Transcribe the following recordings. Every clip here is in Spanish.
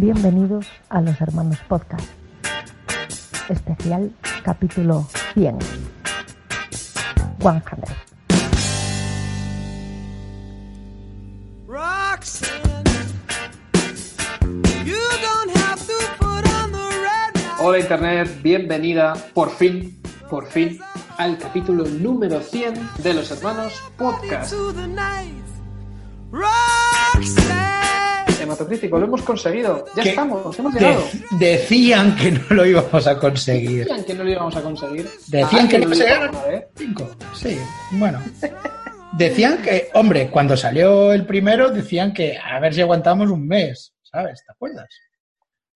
Bienvenidos a Los Hermanos Podcast. Especial capítulo 100. 100. Hola Internet, bienvenida por fin, por fin, al capítulo número 100 de Los Hermanos Podcast. Lo hemos conseguido. Ya Que- estamos, hemos De- llegado. decían que no lo íbamos a conseguir. Decían que no lo íbamos a conseguir. Decían Ah, que lo no llegaron. vez. Cinco. Sí, bueno. Decían que, hombre, cuando salió el primero, decían que a ver si aguantamos un mes, ¿sabes? ¿Te acuerdas?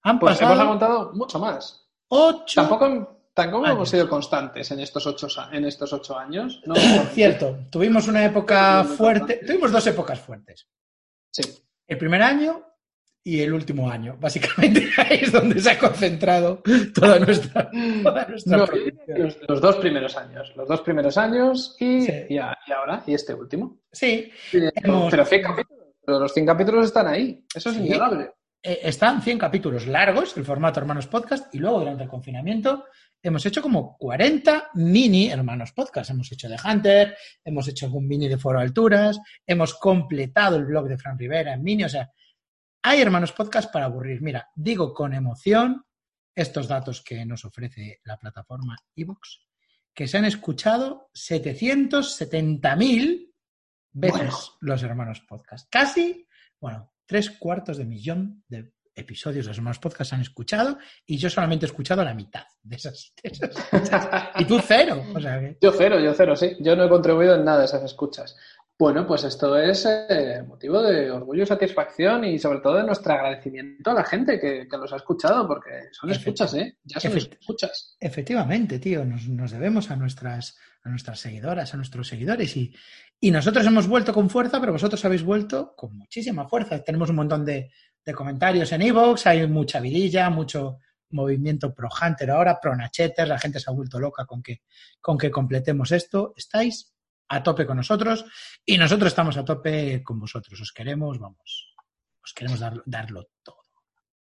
Han Pues hemos pasado aguantado mucho más. ocho. Tampoco, tampoco años. hemos sido constantes en estos ocho, en estos ocho años. No, Cierto, tuvimos una época fuerte, tuvimos dos épocas fuertes. Sí. El primer año y el último año. Básicamente ahí es donde se ha concentrado toda nuestra, toda nuestra No, los, los dos primeros años. Los dos primeros años y, Sí. y, a- y ahora, y este último. Sí, Pero, Hemos- pero 100 capítulos. Pero los 100 capítulos están ahí. Eso es Sí. innegable. eh, están 100 capítulos largos, el formato Hermanos Podcast, y luego durante el confinamiento hemos hecho como 40 mini Hermanos Podcast. Hemos hecho de Hunter, hemos hecho algún mini de Foro Alturas, hemos completado el blog de Fran Rivera en mini, o sea, hay Hermanos Podcast para aburrir. Mira, digo con emoción estos datos que nos ofrece la plataforma iVoox, que se han escuchado 770.000 veces Bueno. los Hermanos Podcast. Casi, bueno, tres cuartos de millón de episodios de los Hermanos Podcast se han escuchado y yo solamente he escuchado la mitad de esas. de esas y tú cero. O sea que- Yo cero, yo cero, sí. Yo no he contribuido en nada de esas escuchas. Bueno, pues esto es eh, motivo de orgullo y satisfacción y sobre todo de nuestro agradecimiento a la gente que, que los ha escuchado, porque son escuchas, ¿eh? Ya son escuchas. Efectivamente, tío, nos, nos debemos a nuestras, a nuestras seguidoras, a nuestros seguidores y, y nosotros hemos vuelto con fuerza, pero vosotros habéis vuelto con muchísima fuerza. Tenemos un montón de, de comentarios en iVoox, hay mucha vidilla, mucho movimiento pro Hunter ahora, pro Nacheter, la gente se ha vuelto loca con que, con que completemos esto. Estáis a tope con nosotros y nosotros estamos a tope con vosotros. Os queremos, vamos, os queremos dar- darlo todo.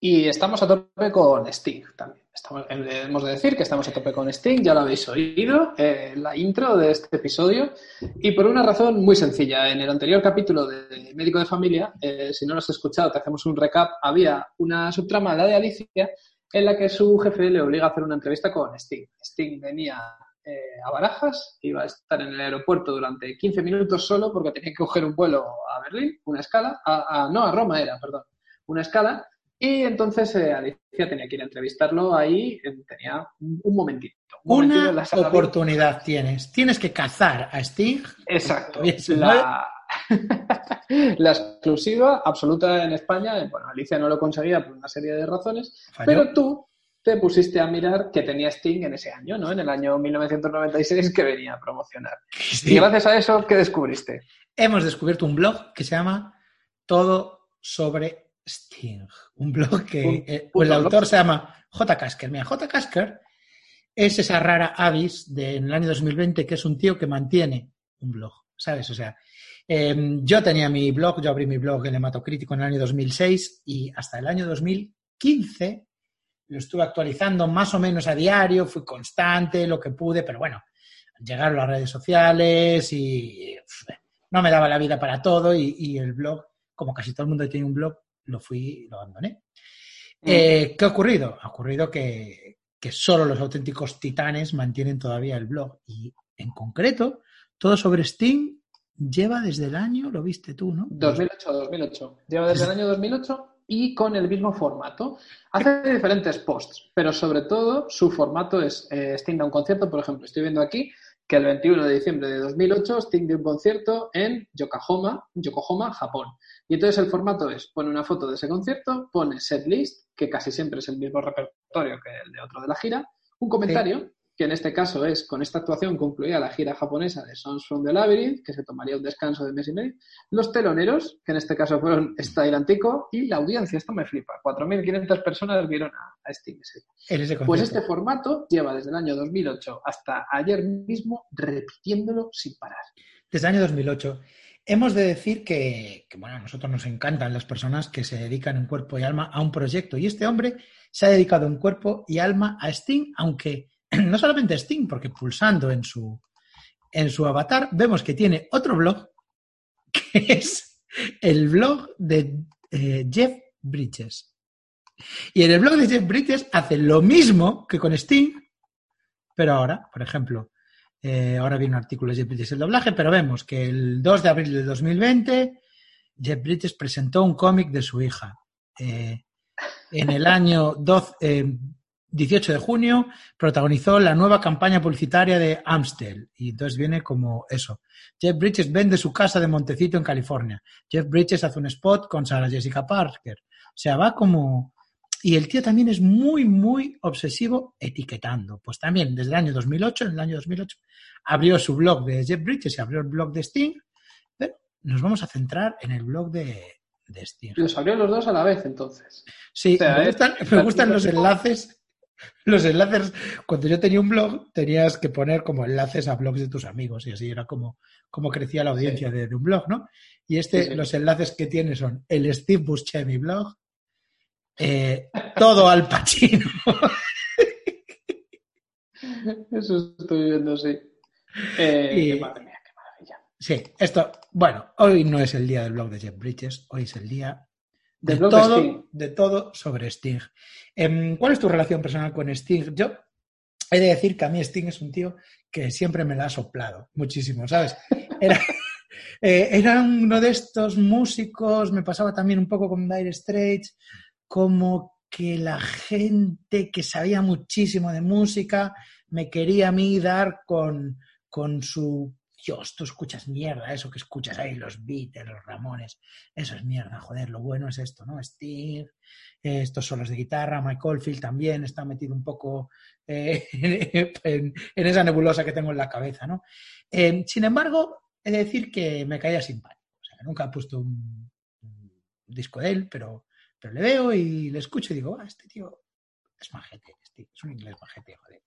Y estamos a tope con Sting también. Estamos, eh, hemos de decir que estamos a tope con Sting, ya lo habéis oído, eh, la intro de este episodio. Y por una razón muy sencilla. En el anterior capítulo de Médico de Familia, eh, si no lo has escuchado, te hacemos un recap. Había una subtrama, la de Alicia, en la que su jefe le obliga a hacer una entrevista con Sting. Sting venía eh, a Barajas, iba a estar en el aeropuerto durante 15 minutos solo porque tenía que coger un vuelo a Berlín, una escala, a- a- no, a Roma era, perdón, una escala. Y entonces eh, Alicia tenía que ir a entrevistarlo ahí, tenía un, un momentito. un momentito en Una la oportunidad tienes. Tienes que cazar a Sting. Exacto. La... la exclusiva absoluta en España, bueno, Alicia no lo conseguía por una serie de razones, Falló. pero tú te pusiste a mirar que tenía Sting en ese año, ¿no? En el año 1996 que venía a promocionar. Sí. Y gracias a eso, ¿qué descubriste? Hemos descubierto un blog que se llama Todo sobre Sting. Un blog que Un eh, puto el autor se llama J. Kasker. Mira, J. Kasker es esa rara avis de, en el año 2020 que es un tío que mantiene un blog, ¿sabes? O sea, eh, yo tenía mi blog, yo abrí mi blog El Hematocrítico en el año 2006 y hasta el año 2015 lo estuve actualizando más o menos a diario, fui constante, lo que pude, pero bueno, llegaron las redes sociales y pff, no me daba la vida para todo y, y el blog, como casi todo el mundo tiene un blog, lo fui, lo abandoné. Eh, ¿Qué ha ocurrido? Ha ocurrido que, que solo los auténticos titanes mantienen todavía el blog y en concreto, todo sobre Steam lleva desde el año, lo viste tú, ¿no? 2008, 2008. Lleva desde el año 2008 y con el mismo formato. Hace diferentes posts, pero sobre todo su formato es eh, Sting da un concierto. Por ejemplo, estoy viendo aquí que el 21 de diciembre de 2008 Sting dio un concierto en Yokohama, Yokohama, Japón. Y entonces el formato es, pone una foto de ese concierto, pone setlist, que casi siempre es el mismo repertorio que el de otro de la gira, un comentario, que en este caso es, con esta actuación concluía la gira japonesa de Songs from the Labyrinth, que se tomaría un descanso de mes y medio, los teloneros, que en este caso fueron Style Antico, y la audiencia, esto me flipa, 4.500 personas vieron a, a Sting ese. En ese Pues este formato lleva desde el año 2008 hasta ayer mismo repitiéndolo sin parar. Desde el año 2008. Hemos de decir que, que, bueno, a nosotros nos encantan las personas que se dedican en cuerpo y alma a un proyecto. Y este hombre se ha dedicado en cuerpo y alma a Sting, aunque no solamente Sting, porque pulsando en su, en su avatar vemos que tiene otro blog, que es el blog de eh, Jeff Bridges. Y en el blog de Jeff Bridges hace lo mismo que con Sting, pero ahora, por ejemplo, eh, ahora viene un artículo de Jeff Bridges el doblaje, pero vemos que el 2 de abril de 2020 Jeff Bridges presentó un cómic de su hija. Eh, en el año 12, 18 de junio protagonizó la nueva campaña publicitaria de Amstel. Y entonces viene como eso. Jeff Bridges vende su casa de Montecito en California. Jeff Bridges hace un spot con Sarah Jessica Parker. O sea, va como... Y el tío también es muy, muy obsesivo etiquetando. Pues también desde el año 2008, en el año 2008, abrió su blog de Jeff Bridges y abrió el blog de Sting. Pero nos vamos a centrar en el blog de, de Sting. Los abrió los dos a la vez, entonces. Sí, O sea, me es- gustan, me gustan los enlaces. Los enlaces, cuando yo tenía un blog, tenías que poner como enlaces a blogs de tus amigos y así era como, como crecía la audiencia de, de un blog, ¿no? Y este, Sí, sí. los enlaces que tiene son el Steve Buscemi blog, eh, todo al Pacino. Eso estoy viendo, sí. Eh, Y- Madre mía, qué maravilla. Sí, esto, bueno, hoy no es el día del blog de Jeff Bridges, hoy es el día de, todo, Sting. de todo sobre Sting. Em, ¿Cuál es tu relación personal con Sting? Yo he de decir que a mí Sting es un tío que siempre me la ha soplado muchísimo, ¿sabes? Era, eh, era uno de estos músicos, me pasaba también un poco con Dire Straits, como que la gente que sabía muchísimo de música me quería a mí dar con, con su Dios, tú escuchas mierda, eso que escuchas ahí, los Beatles, los Ramones, eso es mierda, joder, lo bueno es esto, ¿no? Eh, estos solos de guitarra, Mike Oldfield también está metido un poco eh, en, esa nebulosa que tengo en la cabeza, ¿no? Eh, sin embargo, he de decir que me caía simpático, o sea, nunca he puesto un, disco de él, pero, pero le veo y le escucho y digo, ah, este tío es majete, Sting, es un inglés majete, joder.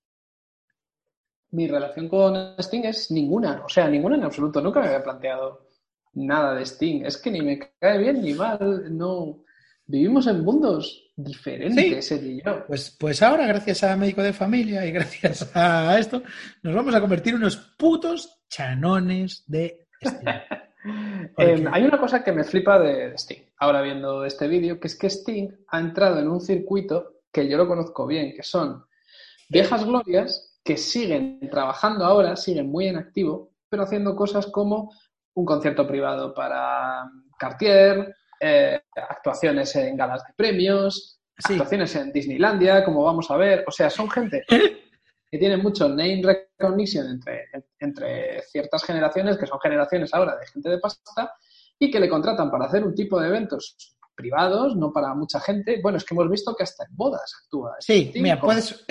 Mi relación con Sting es ninguna, o sea, ninguna en absoluto. Nunca me había planteado nada de Sting. Es que ni me cae bien ni mal. No. Vivimos en mundos diferentes, él y yo. Pues, pues ahora, gracias a Médico de Familia y gracias a esto, nos vamos a convertir en unos putos chanones de Sting. Porque- Eh, hay una cosa que me flipa de, de Sting, ahora viendo este vídeo, que es que Sting ha entrado en un circuito que yo lo conozco bien, que son viejas glorias que siguen trabajando ahora, siguen muy en activo, pero haciendo cosas como un concierto privado para Cartier, eh, actuaciones en galas de premios, Sí. actuaciones en Disneylandia, como vamos a ver. O sea, son gente que tiene mucho name recognition entre, entre ciertas generaciones, que son generaciones ahora de gente de pasta, y que le contratan para hacer un tipo de eventos privados, no para mucha gente. Bueno, es que hemos visto que hasta en bodas actúa. Sí, Sting, mira, puedes,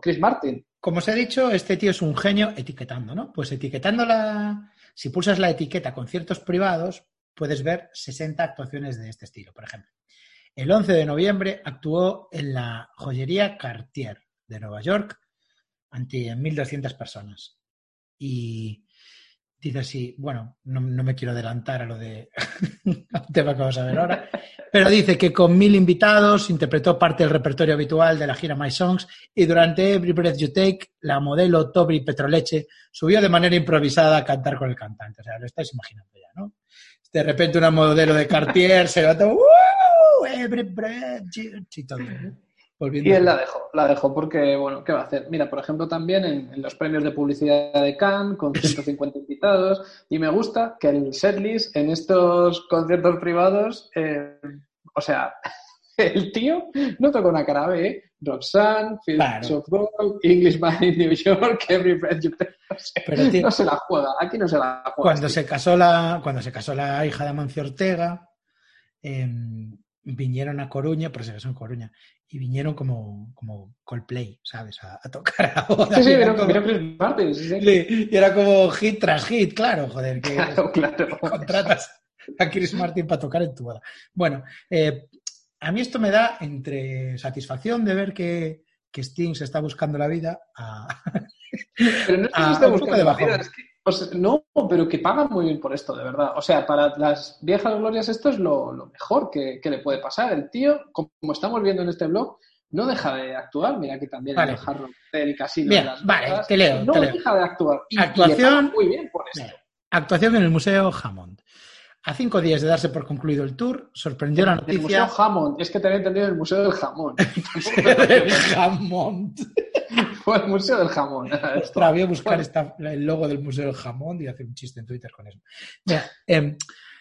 Chris Martin. Como os he dicho, este tío es un genio etiquetando, ¿no? Pues etiquetando la, si pulsas la etiqueta conciertos privados, puedes ver 60 actuaciones de este estilo, por ejemplo. El 11 de noviembre actuó en la joyería Cartier de Nueva York ante 1.200 personas. Y dice así, bueno, no, no me quiero adelantar a lo de al tema que vamos a ver ahora, pero dice que con mil invitados interpretó parte del repertorio habitual de la gira My Songs y durante Every Breath You Take, la modelo Toby Petroleche subió de manera improvisada a cantar con el cantante. O sea, lo estáis imaginando ya, ¿no? De repente una modelo de Cartier se levanta, ¡Woo! Every Breath You todo. Volviendo Y él la dejó, la dejó porque, bueno, ¿qué va a hacer? Mira, por ejemplo, también en, en los premios de publicidad de Cannes, con 150 invitados, y me gusta que el setlist en estos conciertos privados, eh, o sea, el tío no toca una cara B, ¿eh? Roxanne, Fields Claro. of Gold, Englishman in New York, Every Breath You Take. O sea, Pero, tío, no se la juega, aquí no se la juega. cuando se casó la cuando se casó la hija de Amancio Ortega eh, vinieron a Coruña pero se casó en Coruña y vinieron como como Coldplay sabes a, a tocar a boda. Sí, sí, era como- Chris Martin, sí, sí. Sí, y era como hit tras hit claro joder que Claro, claro. contratas a Chris Martin para tocar en tu boda bueno eh, a mí esto me da entre satisfacción de ver que que Sting se está buscando la vida a, Pero no es que Ah, se poco buscando la vida, es que Sea, no, pero que pagan muy bien por esto, de verdad. O sea, para las viejas glorias esto es lo, lo mejor que, que le puede pasar. El tío, como estamos viendo en este blog, no deja de actuar. Mira que también Vale. el Hotel y Casino Bien, de Las vale, te leo, No te leo. deja de actuar. Y, Actuación- muy bien por esto. Actuación en el Museo Hammond. A cinco días de darse por concluido el tour, sorprendió la El Museo noticia Hammond, es que te había entendido el Museo del Jamón. del Hammond. Fue el Museo del Jamón. Ostras, voy a buscar esta- el logo del Museo del Jamón y hacer un chiste en Twitter con eso. Mira, em,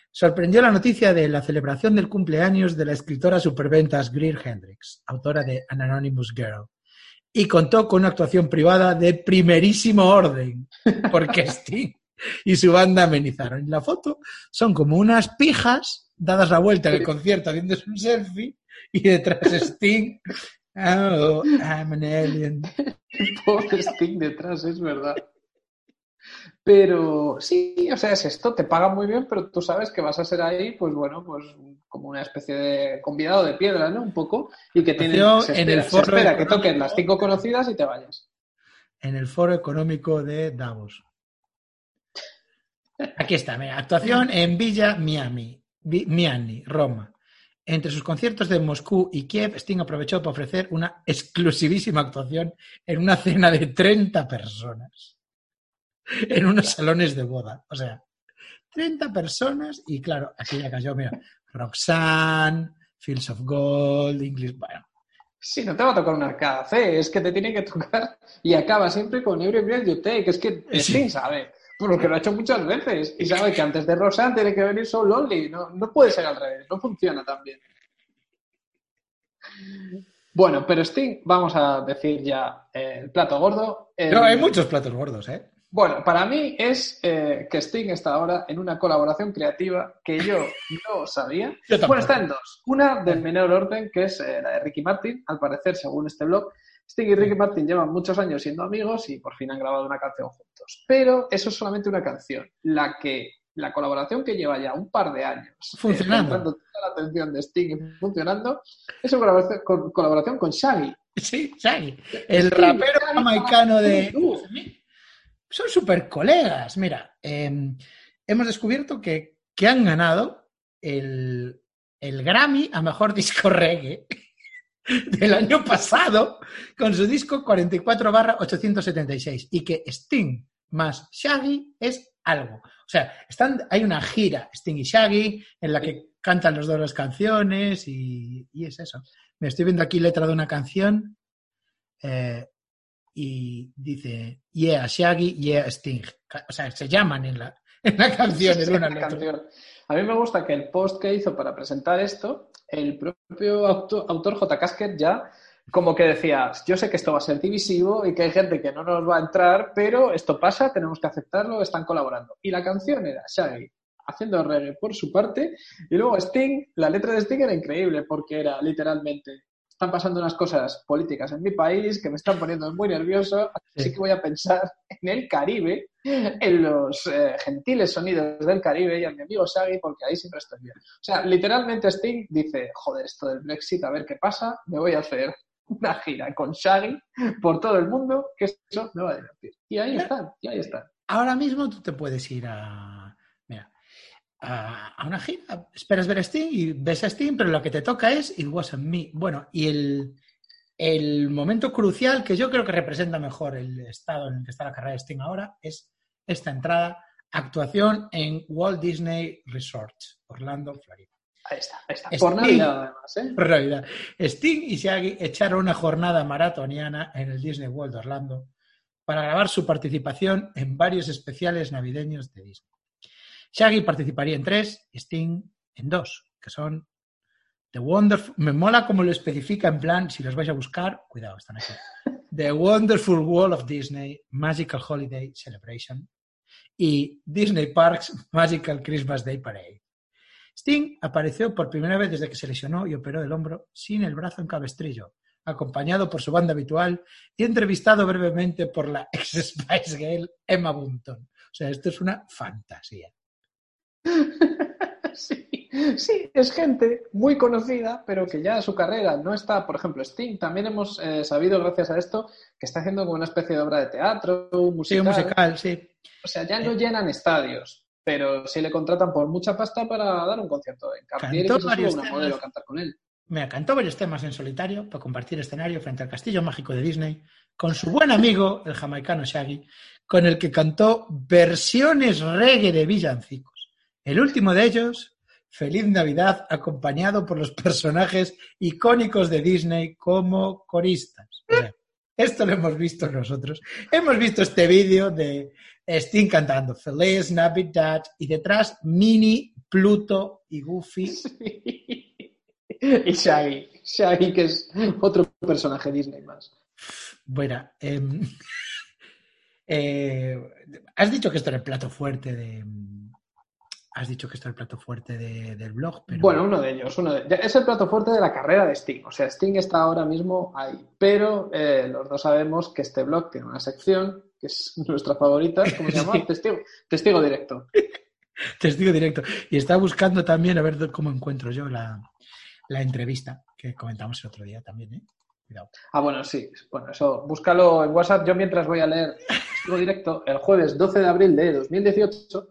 sorprendió la noticia de la celebración del cumpleaños de la escritora superventas Greer Hendricks, autora de An Anonymous Girl, y contó con una actuación privada de primerísimo orden, porque Sting y su banda amenizaron. Y la foto son como unas pijas dadas la vuelta en el concierto haciéndose un selfie y detrás Sting. Oh, I'm an alien. Pobre Sting detrás, es verdad. Pero sí, o sea, es esto, te pagan muy bien, pero tú sabes que vas a ser ahí, pues bueno, pues como una especie de convidado de piedra, ¿no? Un poco, y que tienen, en el se foro espera que toquen las cinco conocidas y te vayas. en el Foro Económico de Davos. Aquí está, mira, actuación en Villa Miami, Miami, Roma. Entre sus conciertos de Moscú y Kiev, Sting aprovechó para ofrecer una exclusivísima actuación en una cena de 30 personas. En unos salones de boda. O sea, 30 personas y claro, aquí ya cayó, mira, Roxanne, Fields of Gold, English, bueno, Sí, no te va a tocar una arcada C, es que te tiene que tocar y acaba siempre con Every Breath You Take. Es que Sí. Sting sabe, porque lo ha hecho muchas veces y sabe que antes de Rosanne tiene que venir So Lonely. No, no puede ser al revés, no funciona tan bien. Bueno, pero Sting, vamos a decir ya eh, el plato gordo. Pero hay muchos platos gordos, ¿eh? Bueno, para mí es eh, que Sting está ahora en una colaboración creativa que yo no sabía. Yo. Bueno, está en dos. Una del menor orden, que es eh, la de Ricky Martin, al parecer, según este blog. Sting y Ricky Martin llevan muchos años siendo amigos y por fin han grabado una canción juntos. Pero eso es solamente una canción. La que la colaboración que lleva ya un par de años eh, Funcionando. toda la atención de Sting y funcionando es una colaboración con, colaboración con Shaggy. Sí, Shaggy. El rapero Shaggy, jamaicano de... Son súper colegas. Mira, eh, hemos descubierto que, que han ganado el, el Grammy a Mejor Disco Reggae del año pasado con su disco 44 barra 876 y que Sting más Shaggy es algo. O sea, están, hay una gira Sting y Shaggy en la que cantan los dos las canciones y, y es eso. Me estoy viendo aquí letra de una canción eh, y dice Yeah, Shaggy, yeah, Sting. O sea, se llaman en la, en la canción Sí, la otro. canción. A mí me gusta que el post que hizo para presentar esto, el propio auto- autor J. Kasker ya como que decía, yo sé que esto va a ser divisivo y que hay gente que no nos va a entrar, pero esto pasa, tenemos que aceptarlo, están colaborando. Y la canción era Shaggy haciendo reggae por su parte y luego Sting, la letra de Sting era increíble porque era literalmente están pasando unas cosas políticas en mi país que me están poniendo muy nervioso, así Sí. que voy a pensar en el Caribe, en los eh, gentiles sonidos del Caribe y a mi amigo Shaggy, porque ahí siempre estoy bien. O sea, literalmente Sting dice, joder, esto del Brexit, a ver qué pasa, me voy a hacer una gira con Shaggy por todo el mundo, que eso me va a divertir. Y ahí están, y ahí están. Ahora mismo tú te puedes ir a, a, a una gira, esperas ver a Sting y ves a Sting, pero lo que te toca es It Wasn't Me. Bueno, y el, el momento crucial que yo creo que representa mejor el estado en el que está la carrera de Sting ahora es esta entrada, actuación en Walt Disney Resort, Orlando, Florida. Ahí está, ahí está. Sting. Por Navidad, además, ¿eh? En realidad, Sting y Shaggy echaron una jornada maratoniana en el Disney World de Orlando para grabar su participación en varios especiales navideños de Disney. Shaggy participaría en tres y Sting en dos, que son The Wonderful. Me mola como lo especifica en plan, si los vais a buscar, cuidado, están aquí. The Wonderful World of Disney Magical Holiday Celebration y Disney Parks Magical Christmas Day Parade. Sting apareció por primera vez desde que se lesionó y operó el hombro sin el brazo en cabestrillo, acompañado por su banda habitual y entrevistado brevemente por la ex Spice Girl Emma Bunton. O sea, esto es una fantasía. Sí, sí, es gente muy conocida, pero que ya su carrera no está, por ejemplo, Sting. También hemos eh, sabido, gracias a esto, que está haciendo como una especie de obra de teatro, un Sí, musical. musical, sí. O sea, ya no llenan estadios, pero sí le contratan por mucha pasta para dar un concierto en Cartier y que se una temas. modelo a cantar con él. Me cantó varios temas en solitario para compartir escenario frente al castillo mágico de Disney con su buen amigo, el jamaicano Shaggy, con el que cantó versiones reggae de villancicos. El último de ellos, Feliz Navidad, acompañado por los personajes icónicos de Disney como coristas. O sea, esto lo hemos visto nosotros. Hemos visto este vídeo de Sting cantando Feliz Navidad y detrás Minnie, Pluto y Goofy y Shaggy. Shaggy, que es otro personaje Disney más. Bueno, em, eh, has dicho que esto era el plato fuerte de. Has dicho que era el plato fuerte de- del blog, pero. Bueno, uno de ellos. Uno de- es el plato fuerte de la carrera de Sting. O sea, Sting está ahora mismo ahí. Pero eh, los dos sabemos que este blog tiene una sección que es nuestra favorita. ¿Cómo se llama? Sí. Testigo, testigo directo. Testigo directo. Y estaba buscando también a ver cómo encuentro yo la, la entrevista que comentamos el otro día también, ¿eh? Cuidado. Ah, bueno, sí. Bueno, eso, búscalo en WhatsApp. Yo mientras voy a leer Testigo directo, el jueves 12 de abril de 2018,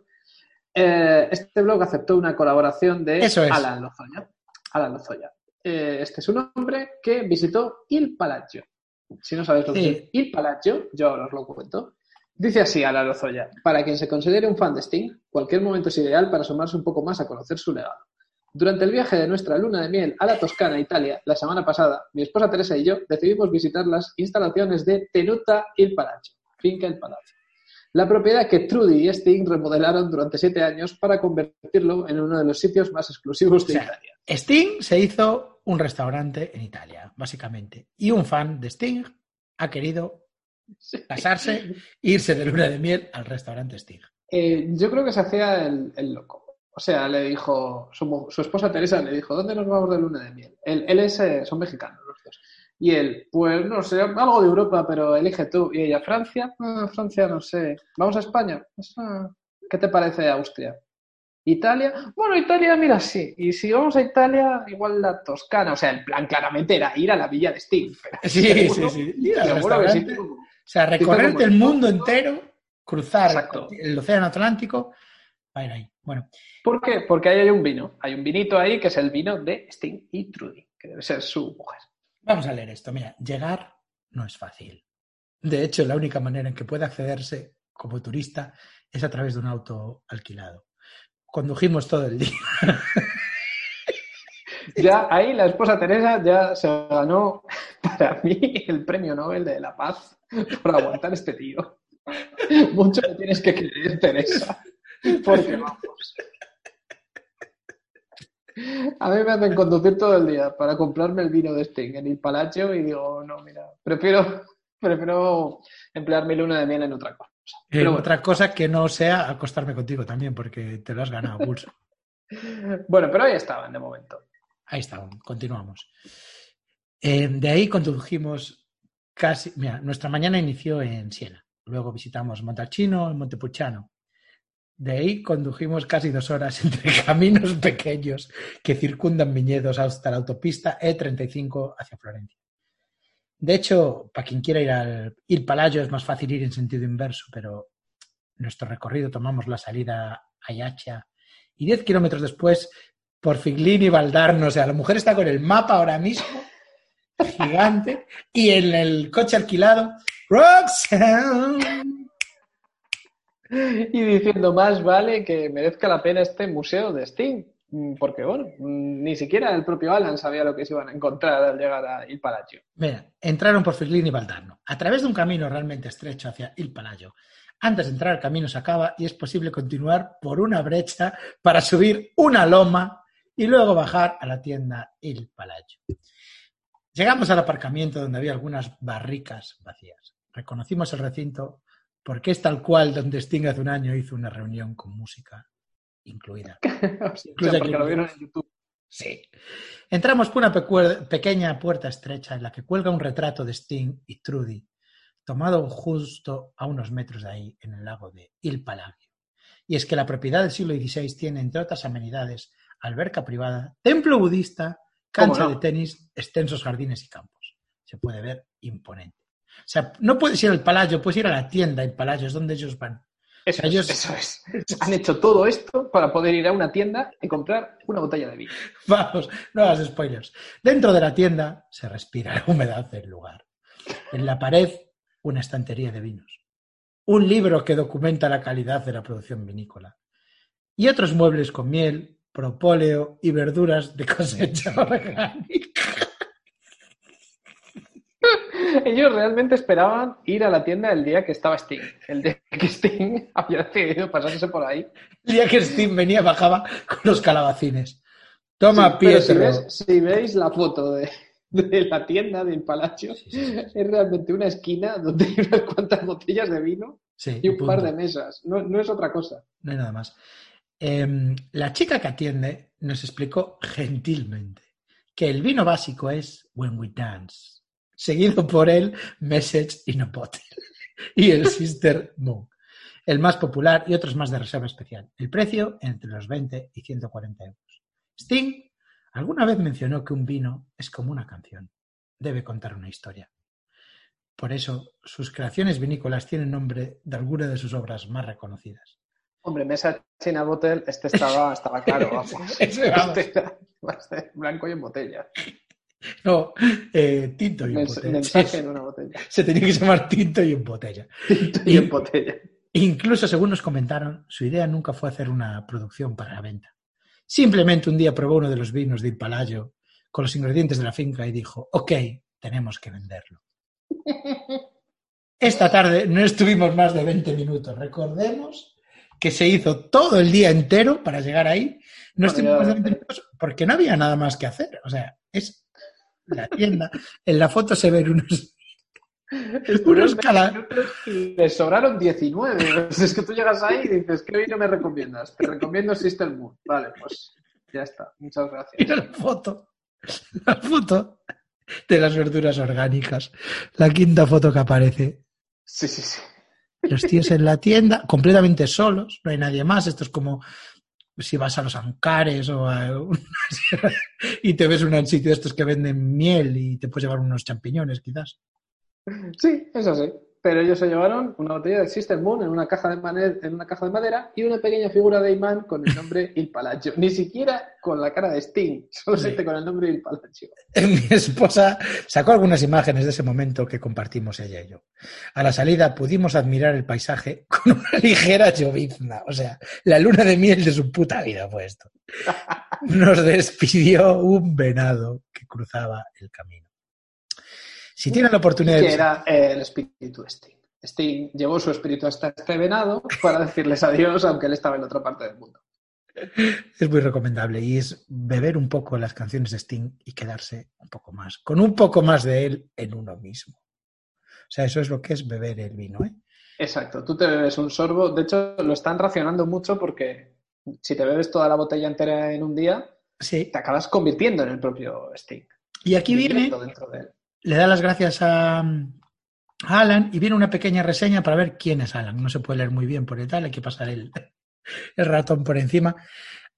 eh, este blog aceptó una colaboración de Eso es. Alan Lozoya. Alan Lozoya. Eh, este es un hombre que visitó Il Palazzo. Si no sabéis lo que Sí. es Il Palazzo, yo ahora os lo cuento. Dice así Alan Lozoya, para quien se considere un fan de Sting, cualquier momento es ideal para asomarse un poco más a conocer su legado. Durante el viaje de nuestra luna de miel a la Toscana, Italia, la semana pasada, mi esposa Teresa y yo decidimos visitar las instalaciones de Tenuta Il Palazzo, Finca El Palazzo. La propiedad que Trudy y Sting remodelaron durante siete años para convertirlo en uno de los sitios más exclusivos de O sea, Italia. Sting se hizo un restaurante en Italia, básicamente. Y un fan de Sting ha querido casarse e irse de luna de miel al restaurante Sting. Eh, yo creo que se hacía el, el loco. O sea, le dijo, su, esposa Teresa le dijo, ¿dónde nos vamos de luna de miel? Él, él es, eh, son mexicanos los dos. Y él, pues no sé, algo de Europa, pero elige tú. Y ella, Francia, Ah, Francia, no sé. ¿Vamos a España? Ah, ¿Qué te parece Austria? Italia, bueno, Italia, mira, sí. Y si vamos a Italia, igual la Toscana. O sea, el plan claramente era ir a la villa de Sting. pero Sí, seguro- sí, sí. Que sí. restaurante. O sea, recorrerte como el mundo mundo. entero, cruzar Exacto. el océano Atlántico, para ir ahí. Bueno, ¿Por qué? Porque ahí hay un vino. Hay un vinito ahí que es el vino de Sting y Trudy, que debe ser su mujer. Vamos a leer esto. Mira, llegar no es fácil. De hecho, la única manera en que puede accederse como turista es a través de un auto alquilado. Condujimos todo el día. Ya ahí la esposa Teresa ya se ganó para mí el premio Nobel de la Paz por aguantar este tío. Mucho me tienes que creer, Teresa. Porque vamos. A mí me hacen conducir todo el día para comprarme el vino de Sting en el Palacio y digo, no, mira, prefiero, prefiero emplear mi luna de miel en otra cosa. Pero bueno. Otra cosa que no sea acostarme contigo también, porque te lo has ganado, pulso. Bueno, pero ahí estaban de momento. Ahí está, continuamos. Eh, de ahí condujimos casi. Mira, nuestra mañana inició en Siena. Luego visitamos Montalcino y Montepulciano. De ahí condujimos casi dos horas entre caminos pequeños que circundan viñedos hasta la autopista E35 hacia Florencia. De hecho, para quien quiera ir al Il Palagio es más fácil ir en sentido inverso, pero nuestro recorrido tomamos la salida a Iaccia y 10 kilómetros después por Figlini y Valdarno. O sea, la mujer está con el mapa ahora mismo, gigante, y en el coche alquilado, Roxanne. Y diciendo, más vale que merezca la pena este museo de Sting. Mm, Porque, bueno, mm, ni siquiera el propio Alan sabía lo que se iban a encontrar al llegar a Il Palacio. Mira, entraron por Figlini y Valdarno, a través de un camino realmente estrecho hacia Il Palagio. Antes de entrar, el camino se acaba y es posible continuar por una brecha para subir una loma y luego bajar a la tienda Il Palagio. Llegamos al aparcamiento donde había algunas barricas vacías. Reconocimos el recinto porque es tal cual donde Sting hace un año hizo una reunión con música incluida. O sea, porque aquí- lo vieron en YouTube. Sí. Entramos por una pequeña puerta estrecha en la que cuelga un retrato de Sting y Trudy, tomado justo a unos metros de ahí, en el lago de Il Palagio. Y es que la propiedad del siglo XVI tiene, entre otras amenidades, alberca privada, templo budista, cancha de tenis, extensos jardines y campos. Se puede ver imponente. O sea, no puedes ir al Palacio, puedes ir a la tienda El Palacio, es donde ellos van. Eso, Ellos- eso es. Han hecho todo esto para poder ir a una tienda y comprar una botella de vino. Vamos, no hagas spoilers. Dentro de la tienda se respira la humedad del lugar. En la pared, una estantería de vinos. Un libro que documenta la calidad de la producción vinícola. Y otros muebles con miel, propóleo y verduras de cosecha orgánica. Ellos realmente esperaban ir a la tienda el día que estaba Sting. El día que Sting había decidido pasarse por ahí. El día que Steve venía, bajaba con los calabacines. Toma, Sí, pero si, ves- si veis la foto de, de la tienda del palacio, Sí, sí, sí. es realmente una esquina donde hay unas cuantas botellas de vino y un punto. par de mesas. No, no es otra cosa. No hay nada más. Em, la chica que atiende nos explicó gentilmente que el vino básico es When We Dance, seguido por el Message in a Bottle y el Sister Moon, el más popular y otros más de reserva especial. El precio entre los 20 y 140 euros. Sting alguna vez mencionó que un vino es como una canción, debe contar una historia. Por eso, sus creaciones vinícolas tienen nombre de alguna de sus obras más reconocidas. Hombre, mesa China Bottle, este estaba, estaba claro. Vamos. Este era blanco y en botella. No, eh, tinto y en botella. se tenía que llamar tinto y en botella. Y en botella. Incluso, según nos comentaron, su idea nunca fue hacer una producción para la venta. Simplemente un día probó uno de los vinos de Impalayo con los ingredientes de la finca y dijo, ok, tenemos que venderlo. Esta tarde no estuvimos más de 20 minutos. Recordemos que se hizo todo el día entero para llegar ahí. No Bueno, estuvimos más de 20 minutos porque no había nada más que hacer. O sea, es la tienda. En la foto se ven unos... Unos cala- le sobraron 19. Es que tú llegas ahí y dices, ¿qué vino me recomiendas? Te recomiendo Sister Moon. Vale, pues ya está. Muchas gracias. Mira la foto. La foto de las verduras orgánicas. La quinta foto que aparece. Sí, sí, sí. Los tíos en la tienda, completamente solos, no hay nadie más. Esto es como si vas a los Ancares o a y te ves un sitio de estos que venden miel y te puedes llevar unos champiñones, quizás. Sí, es así. Pero ellos se llevaron una botella de Sister Moon en una caja de, en una caja de madera y una pequeña figura de imán con el nombre Il Palacio. Ni siquiera con la cara de Sting, solamente Sí. con el nombre Il Palacio. Mi esposa sacó algunas imágenes de ese momento que compartimos ella y yo. A la salida pudimos admirar el paisaje con una ligera llovizna. O sea, la luna de miel de su puta vida fue esto. Nos despidió un venado que cruzaba el camino. Si tienen la oportunidad de Que era eh, el espíritu Sting. Sting llevó su espíritu hasta este venado para decirles adiós, aunque él estaba en otra parte del mundo. es muy recomendable y es beber un poco las canciones de Sting y quedarse un poco más, con un poco más de él en uno mismo. O sea, eso es lo que es beber el vino, ¿eh? Exacto, tú te bebes un sorbo. De hecho, lo están racionando mucho porque si te bebes toda la botella entera en un día, Sí. te acabas convirtiendo en el propio Sting. Y aquí viene, de él. Le da las gracias a, a Alan y viene una pequeña reseña para ver quién es Alan. No se puede leer muy bien por el tal, hay que pasar el, el ratón por encima.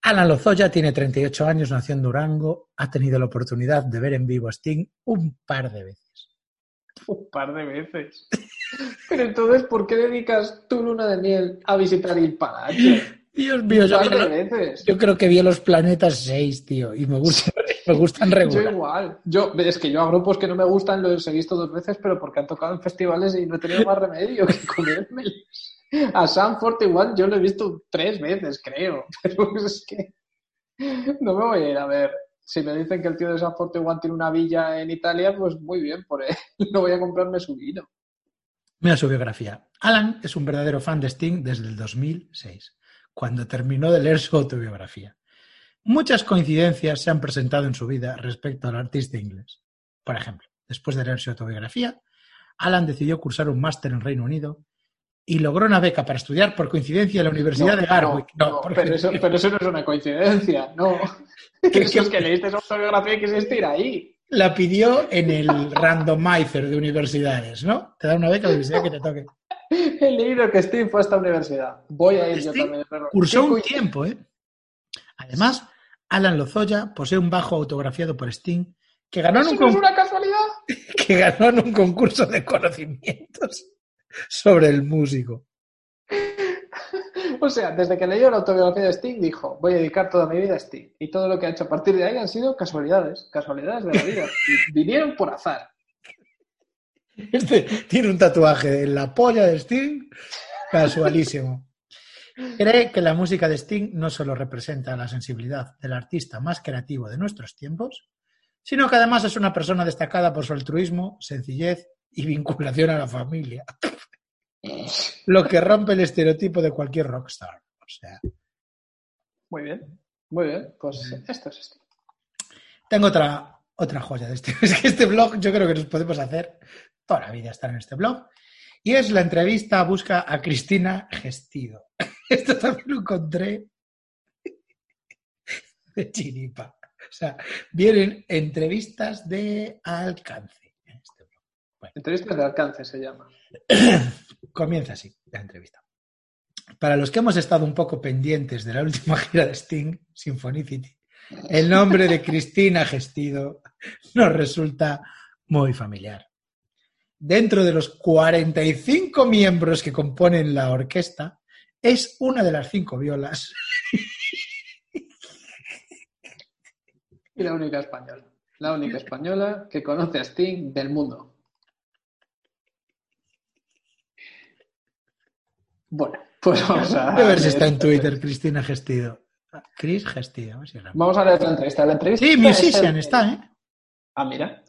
Alan Lozoya tiene 38 años, nació en Durango, ha tenido la oportunidad de ver en vivo a Sting un par de veces. Un par de veces. Pero entonces, ¿por qué dedicas tu luna de miel a visitar el palacio? Dios mío, yo, creo- yo creo que vi los planetas 6, tío, y me gustan, me gustan Yo regular. igual. Yo, es que yo a grupos que no me gustan los he visto dos veces, pero porque han tocado en festivales y no he tenido más remedio que comérmelos. A Sanford igual yo lo he visto tres veces, creo. Pero es que no me voy a ir a ver. Si me dicen que el tío de Sanford igual tiene una villa en Italia, pues muy bien por él. No voy a comprarme su vino. Mira su biografía. Alan es un verdadero fan de Sting desde el 2006, cuando terminó de leer su autobiografía. Muchas coincidencias se han presentado en su vida respecto al artista inglés. Por ejemplo, después de leer su autobiografía, Alan decidió cursar un máster en Reino Unido y logró una beca para estudiar por coincidencia en la Universidad No, de Garwick. no, pero, eso, coincidencia. pero eso no es una coincidencia, no. Eso es que leíste su autobiografía y quisiste ir ahí. La pidió en el randomizer de universidades, ¿no? Te da una beca de universidad que te toque. He leído que Steve fue a esta universidad. Voy a ir yo también. Cursó ¿Qué un tiempo, ¿eh? Además, Alan Lozoya posee un bajo autografiado por Sting que ganó, en ¿Eso un no es con- una casualidad? que ganó en un concurso de conocimientos sobre el músico. O sea, desde que leyó la autobiografía de Sting, dijo, voy a dedicar toda mi vida a Sting. Y todo lo que ha hecho a partir de ahí han sido casualidades, casualidades de la vida. Vinieron por azar. Este tiene un tatuaje en la polla de Sting, casualísimo. Cree que la música de Sting no solo representa la sensibilidad del artista más creativo de nuestros tiempos, sino que además es una persona destacada por su altruismo, sencillez y vinculación a la familia. Lo que rompe el estereotipo de cualquier rockstar. O sea, Muy bien, muy bien. Pues esto es Sting. tengo otra, otra joya de este. Es que este blog, yo creo que nos podemos hacer toda la vida estar en este blog. Y es la entrevista Busca a Cristina Gestido. Esto también lo encontré de chiripa. O sea, vienen entrevistas de alcance en este. Entrevistas de alcance se llama. Comienza así la entrevista. Para los que hemos estado un poco pendientes de la última gira de Sting, Symphonicity, el nombre de Cristina Gestido nos resulta muy familiar. Dentro de los 45 miembros que componen la orquesta, es una de las cinco violas Y la única española. La única española que conoce a Sting del mundo. Bueno, pues vamos a. A ver si está en Twitter, Cristina Gestido. Cris Gestido. ver si. Vamos a leer la entrevista. La entrevista Sí, Musician está, ¿eh? Ah, mira.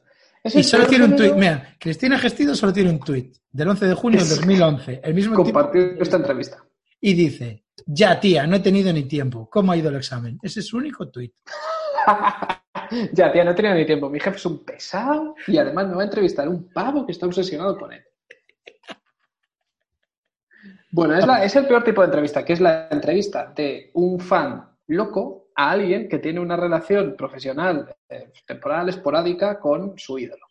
Y solo tiene un tuit. Mira, Cristina Gestido solo tiene un tuit del 11 de junio del Es- 2011. El mismo tipo. Compartir esta entrevista. Y dice: Ya, tía, no he tenido ni tiempo. ¿Cómo ha ido el examen? Ese es su único tuit. ya, tía, no he tenido ni tiempo. Mi jefe es un pesado y además me va a entrevistar un pavo que está obsesionado con él. Bueno, es, la- es el peor tipo de entrevista, que es la entrevista de un fan loco a alguien que tiene una relación profesional eh, temporal, esporádica con su ídolo.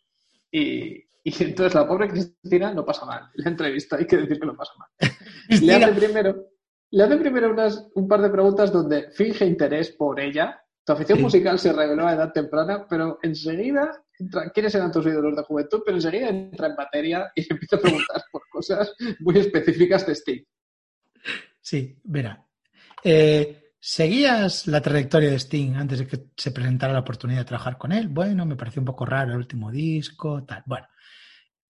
Y, y entonces la pobre Cristina no pasa mal. La entrevista hay que decir que no pasa mal. Le hace primero, le hace primero unas, un par de preguntas donde finge interés por ella. Tu afición Sí. musical se reveló a edad temprana, pero enseguida, entra, ¿quiénes eran tus ídolos de juventud? Pero enseguida entra en materia y empieza a preguntar por cosas muy específicas de Sting. Sí, verá. Eh, ¿Seguías la trayectoria de Sting antes de que se presentara la oportunidad de trabajar con él? Bueno, me pareció un poco raro el último disco, tal. Bueno,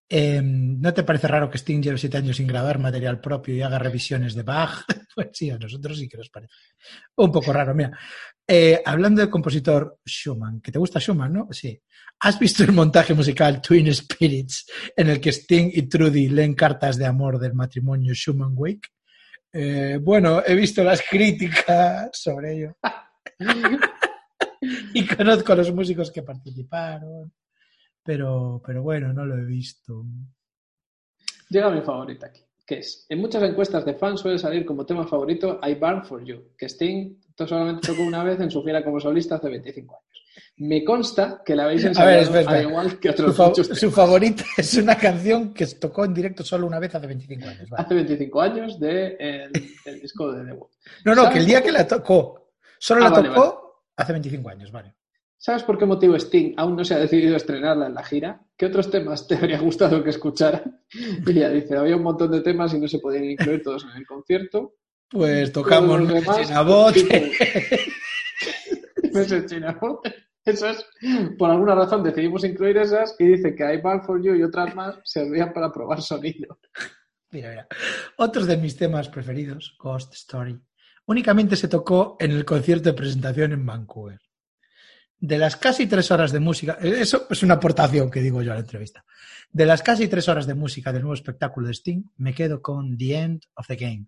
eh, ¿no te parece raro que Sting lleve siete años sin grabar material propio y haga revisiones de Bach? Pues sí, a nosotros sí que nos parece. Un poco raro, mira. Eh, hablando del compositor Schumann, que te gusta Schumann, ¿no? Sí. ¿Has visto el montaje musical Twin Spirits en el que Sting y Trudy leen cartas de amor del matrimonio Schumann-Wake? Eh, bueno, he visto las críticas sobre ello y conozco a los músicos que participaron, pero, pero bueno, no lo he visto. Llega mi favorita aquí, que es, en muchas encuestas de fans suele salir como tema favorito I Burn For You, que Sting solamente tocó una vez en su gira como solista hace 25 años. Me consta que la habéis A ver, ensayado espera. al igual que Su, otros fa- muchos su favorita es una canción que tocó en directo solo una vez hace 25 años. vale. hace 25 años del de el, el disco de Wall. No, no, ¿Sabes que el día que la tocó, solo Ah, la vale, tocó hace 25 años, vale. ¿Sabes por qué motivo Sting aún no se ha decidido a estrenarla en la gira? ¿Qué otros temas te habría gustado que escuchara? Y ella dice, había un montón de temas y no se podían incluir todos en el concierto. Pues tocamos Todos los demás, China Bote. tipo, no sé, China Bote. Esas, por alguna razón decidimos incluir esas y dice que I Burn For You y otras más servían para probar sonido. Mira, mira. Otros de mis temas preferidos, Ghost Story, únicamente se tocó en el concierto de presentación en Vancouver. De las casi tres horas de música, eh, eso es una aportación que digo yo a la entrevista. De las casi tres horas de música del nuevo espectáculo de Sting, me quedo con The End of the Game,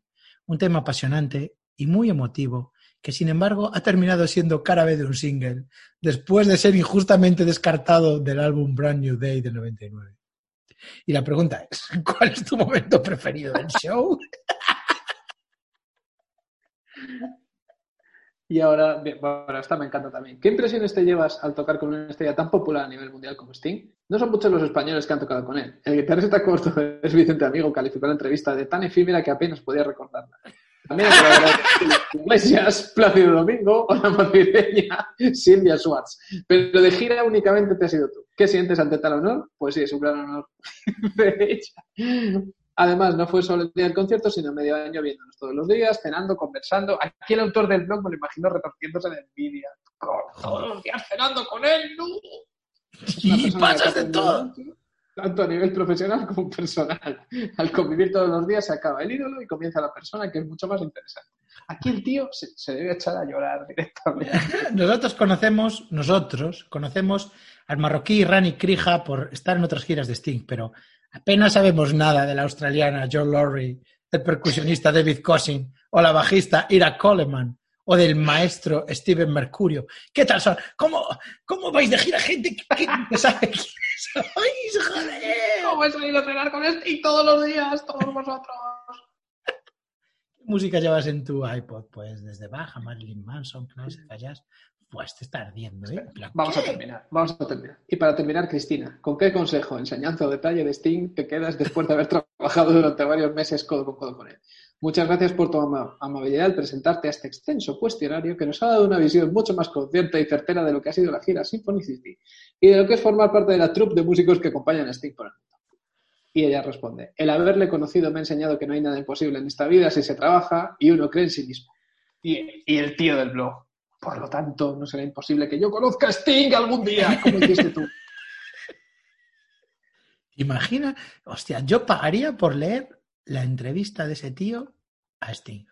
un tema apasionante y muy emotivo que sin embargo ha terminado siendo cara B de un single después de ser injustamente descartado del álbum Brand New Day del 99. Y la pregunta es, ¿cuál es tu momento preferido del show? Y ahora, bueno, esta me encanta también. ¿Qué impresiones te llevas al tocar con una estrella tan popular a nivel mundial como Sting? No son muchos los españoles que han tocado con él. El guitarrista corto es Vicente Amigo, calificó la entrevista de tan efímera que apenas podía recordarla. También Iglesias, Plácido Domingo o la madrileña Silvia Schwartz. Pero de gira únicamente te has sido tú. ¿Qué sientes ante tal honor? Pues sí, es un gran honor de ella. Además, no fue solo el día del concierto, sino medio año viéndonos todos los días, cenando, conversando. Aquí el autor del blog me lo imagino retorciéndose de envidia. Todos los días cenando con él, ¿no? Y pasas de todo. Tanto a nivel profesional como personal. Al convivir todos los días se acaba el ídolo y comienza la persona, que es mucho más interesante. Aquí el tío se, se debe echar a llorar directamente. Nosotros conocemos, nosotros conocemos al marroquí Rani Krija por estar en otras giras de Sting, pero apenas sabemos nada de la australiana Joe Lowry, el percusionista David Cousin o la bajista Ira Coleman o del maestro Steven Mercurio. ¿Qué tal son? ¿Cómo, cómo vais de gira gente que, sabe quiénes sois? ¡Joder! ¿Cómo he salido a cenar con Sting todos los días, todos vosotros? ¿Qué música llevas en tu iPod? Pues desde baja, Marilyn Manson, Classic Jazz. Pues te está ardiendo, ¿eh? Plan, Vamos a terminar, vamos a terminar. Y para terminar, Cristina, ¿con qué consejo, enseñanza o detalle de Sting te quedas después de haber trabajado durante varios meses codo con codo con él? Muchas gracias por tu ama- amabilidad al presentarte a este extenso cuestionario que nos ha dado una visión mucho más consciente y certera de lo que ha sido la gira Symphony City y de lo que es formar parte de la troupe de músicos que acompañan a Sting por el mundo. Y ella responde, el haberle conocido me ha enseñado que no hay nada imposible en esta vida si se trabaja y uno cree en sí mismo. Y, y el tío del blog, por lo tanto, no será imposible que yo conozca a Sting algún día, como hiciste tú. Imagina, hostia, yo pagaría por leer la entrevista de ese tío a Sting.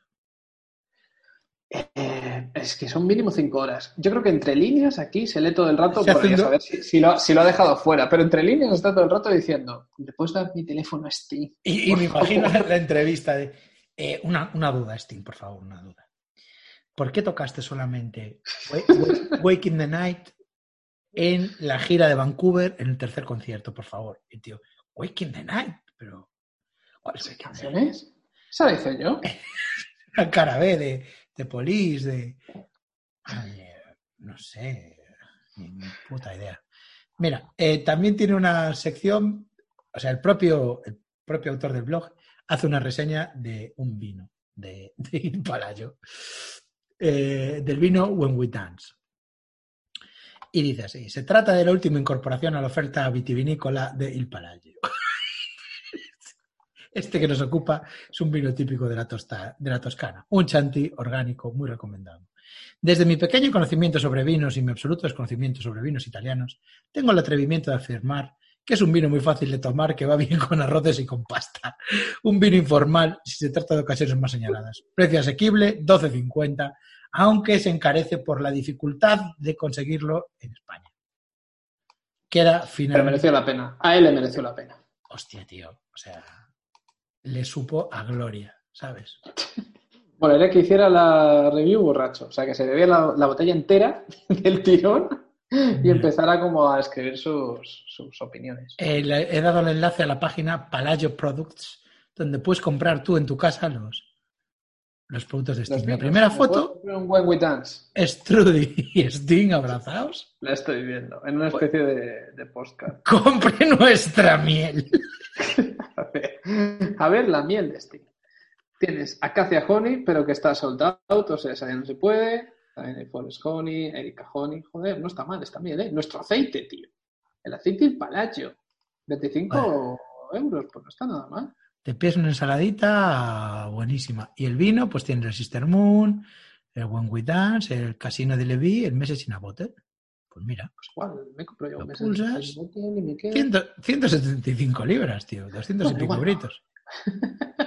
Eh, es que son mínimo cinco horas. Yo creo que entre líneas aquí se lee todo el rato Se por hace un do- saber si, si lo, si lo ha dejado fuera, pero entre líneas está todo el rato diciendo, ¿le puedes dar mi teléfono a Sting? Y, me imagino la entrevista de eh, una, una duda, Sting, por favor, una duda. ¿Por qué tocaste solamente Wa- Wa- Wake in the Night en la gira de Vancouver en el tercer concierto, por favor? Y tío, Wake in the Night, pero ¿cuál es ¿Qué canciones? Esa la hice yo. La cara B de, de Police, de... Ay, no sé, ni, ni puta idea. Mira, eh, también tiene una sección, o sea, el propio, el propio autor del blog hace una reseña de un vino de, de Il Palayo, eh, del vino When We Dance. Y dice así, se trata de la última incorporación a la oferta vitivinícola de Il Palayo. Este que nos ocupa es un vino típico de la, tosta- de la Toscana, un chanti orgánico muy recomendado. Desde mi pequeño conocimiento sobre vinos y mi absoluto desconocimiento sobre vinos italianos, tengo el atrevimiento de afirmar que es un vino muy fácil de tomar que va bien con arroces y con pasta. Un vino informal si se trata de ocasiones más señaladas. Precio asequible, 12.50, aunque se encarece por la dificultad de conseguirlo en España. Queda Pero finalmente... mereció la pena. A él le mereció la pena. Hostia, tío. O sea, le supo a gloria, ¿sabes? Bueno, era que hiciera la review borracho. O sea, que se bebía la, la botella entera del tirón y empezara como a escribir sus, sus opiniones. Eh, le he dado el enlace a la página Palacio Products, donde puedes comprar tú en tu casa los, los productos de Los Sting. La vinos. primera ¿Me puedo foto Un When We Dance. es Trudy y Sting abrazados. La estoy viendo. En una especie de, de postcard. Compre nuestra miel. A ver, a ver, la miel de Sting. Tienes Acacia Honey, pero que está sold out, o sea, esa ya no se puede. También Forest Honey, Erika Honey. Joder, no está mal esta miel, ¿eh? Nuestro aceite, tío. El aceite del Palacio. 25 euros, pues no está nada mal. Te pides una ensaladita buenísima. Y el vino, pues tiene el Sister Moon, el When We Dance, el Casino de Levy, el Message in a Bottle. Pues mira, Pues igual, me compro yo un mes pulsas. y me queda. 100 175 libras, tío. 200 y pico bueno.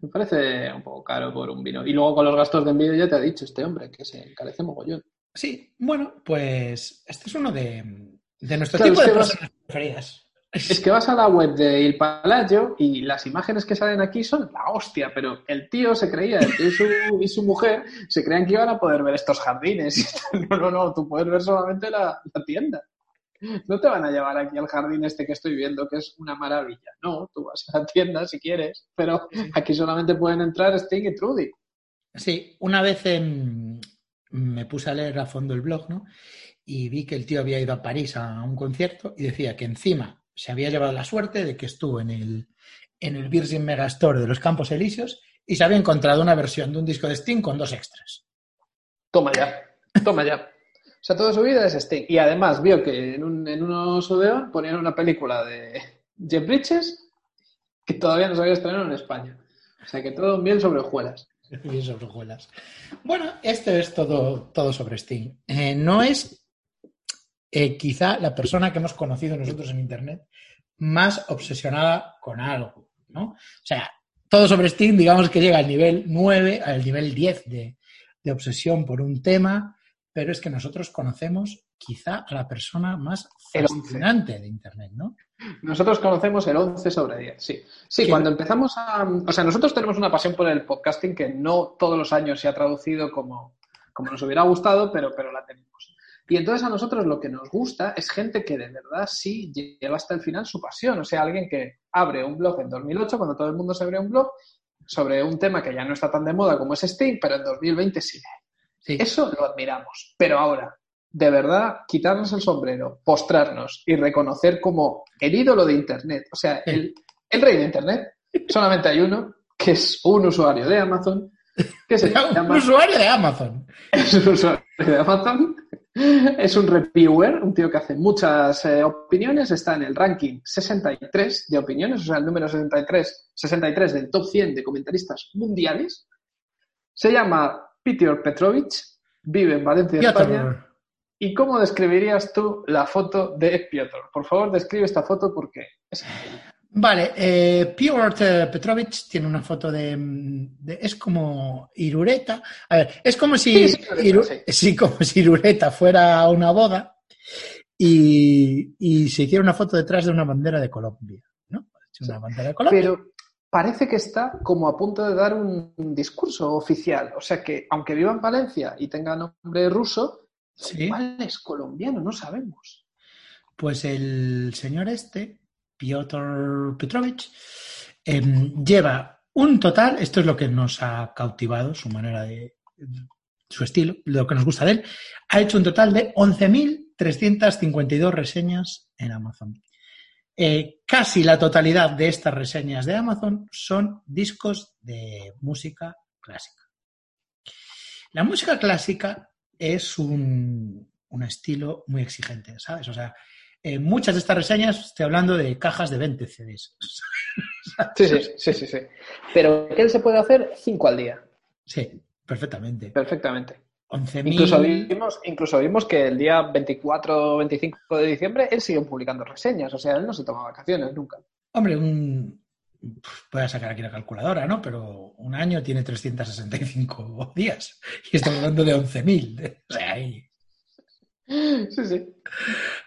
Me parece un poco caro por un vino. Y luego con los gastos de envío ya te ha dicho este hombre que se encarece mogollón. Sí, bueno, pues este es uno de, de nuestro Claro, tipo de vas- personas preferidas. Es que vas a la web de Il Palacio y las imágenes que salen aquí son la hostia, pero el tío se creía, el tío y su, y su mujer se creían que iban a poder ver estos jardines. No, no, no, tú puedes ver solamente la, la tienda. No te van a llevar aquí al jardín este que estoy viendo, que es una maravilla. No, tú vas a la tienda si quieres, pero aquí solamente pueden entrar Sting y Trudy. Sí, una vez em, me puse a leer a fondo el blog, ¿no? Y vi que el tío había ido a París a un concierto y decía que encima se había llevado la suerte de que estuvo en el, en el Virgin Megastore de los Campos Elíseos y se había encontrado una versión de un disco de Sting con dos extras. Toma ya, toma ya. O sea, toda su vida es Sting. Y además vio que en un, en unos Odeon ponían una película de Jeff Bridges que todavía no se había en España. O sea que todo bien sobre hojuelas. Bien sobre hojuelas. Bueno, esto es todo, todo sobre Steam. Eh, no es eh, quizá la persona que hemos conocido nosotros en Internet más obsesionada con algo, ¿no? O sea, todo sobre Steam, digamos que llega al nivel 9, al nivel 10 de, de obsesión por un tema, pero es que nosotros conocemos quizá a la persona más fascinante de Internet, ¿no? Nosotros conocemos el 11 sobre 10, sí. Sí, ¿Qué? cuando empezamos a... O sea, nosotros tenemos una pasión por el podcasting que no todos los años se ha traducido como, como nos hubiera gustado, pero, pero la tenemos. Y entonces a nosotros lo que nos gusta es gente que de verdad sí lleva hasta el final su pasión. O sea, alguien que abre un blog en 2008, cuando todo el mundo se abre un blog, sobre un tema que ya no está tan de moda como es Steam, pero en 2020 sí. Sí. Eso lo admiramos. Pero ahora, de verdad, quitarnos el sombrero, postrarnos y reconocer como el ídolo de Internet, o sea, el, el rey de Internet, solamente hay uno, que es un usuario de Amazon, que se un llama... usuario de Amazon. Es un usuario de Amazon, es un reviewer, un tío que hace muchas eh, opiniones, está en el ranking 63 de opiniones, o sea, el número 63, 63 del top 100 de comentaristas mundiales. Se llama Peter Petrovich, vive en Valencia, Piotr. España. ¿Y cómo describirías tú la foto de Piotr? Por favor, describe esta foto porque es Vale, eh, Piotr Petrovich tiene una foto de, de- Es como Irureta. A ver, es como si. Sí, sí, Irureta, Iru- sí. sí, como si Irureta fuera a una boda y, y se hiciera una foto detrás de una bandera de Colombia. ¿No? Una bandera de Colombia. Pero parece que está como a punto de dar un, un discurso oficial. O sea que, aunque viva en Valencia y tenga nombre ruso, Sí. igual es colombiano, no sabemos. Pues el señor este, Piotr Petrovich, em, lleva un total, esto es lo que nos ha cautivado, su manera de, su estilo, lo que nos gusta de él, ha hecho un total de 11.352 reseñas en Amazon. Eh, casi la totalidad de estas reseñas de Amazon son discos de música clásica. La música clásica es un, un estilo muy exigente, ¿sabes? O sea, en muchas de estas reseñas estoy hablando de cajas de 20 CDs. Sí, sí, sí, sí, sí. Pero que él se puede hacer cinco al día, Sí, perfectamente. perfectamente. 11.000. Incluso vimos, incluso vimos que el día 24 o 25 de diciembre él sigue publicando reseñas, o sea, él no se toma vacaciones nunca. Hombre, un. Voy a sacar aquí la calculadora, ¿no? Pero un año tiene 365 días. Y estamos hablando de 11.000. O sea, hay, Sí, sí.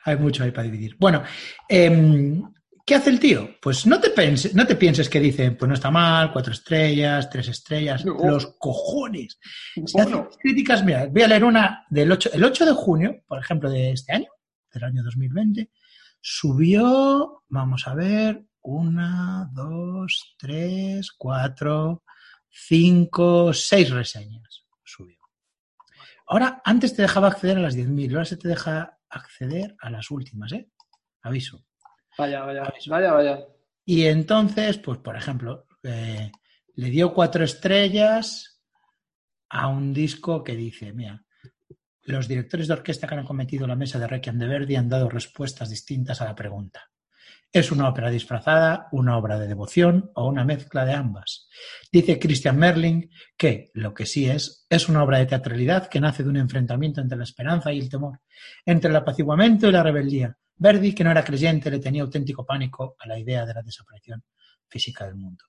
hay mucho ahí para dividir. Bueno, em, ¿qué hace el tío? Pues no te, pense- no te pienses que dice, pues no está mal, cuatro estrellas, tres estrellas. No. Los cojones. Se hacen críticas, mira, voy a leer una del 8, el 8 de junio, por ejemplo, de este año, del año 2020, subió, vamos a ver, una, dos, tres, cuatro, cinco, seis reseñas subió. Ahora, antes te dejaba acceder a las 10.000, ahora se te deja acceder a las últimas, ¿eh? Aviso. Vaya, vaya, vaya, vaya. Y entonces, pues por ejemplo, eh, le dio cuatro estrellas a un disco que dice, mira, los directores de orquesta que han cometido la mesa de Requiem de Verdi han dado respuestas distintas a la pregunta. ¿Es una ópera disfrazada, una obra de devoción o una mezcla de ambas? Dice Christian Merling que lo que sí es, es una obra de teatralidad que nace de un enfrentamiento entre la esperanza y el temor, entre el apaciguamiento y la rebeldía. Verdi, que no era creyente, le tenía auténtico pánico a la idea de la desaparición física del mundo.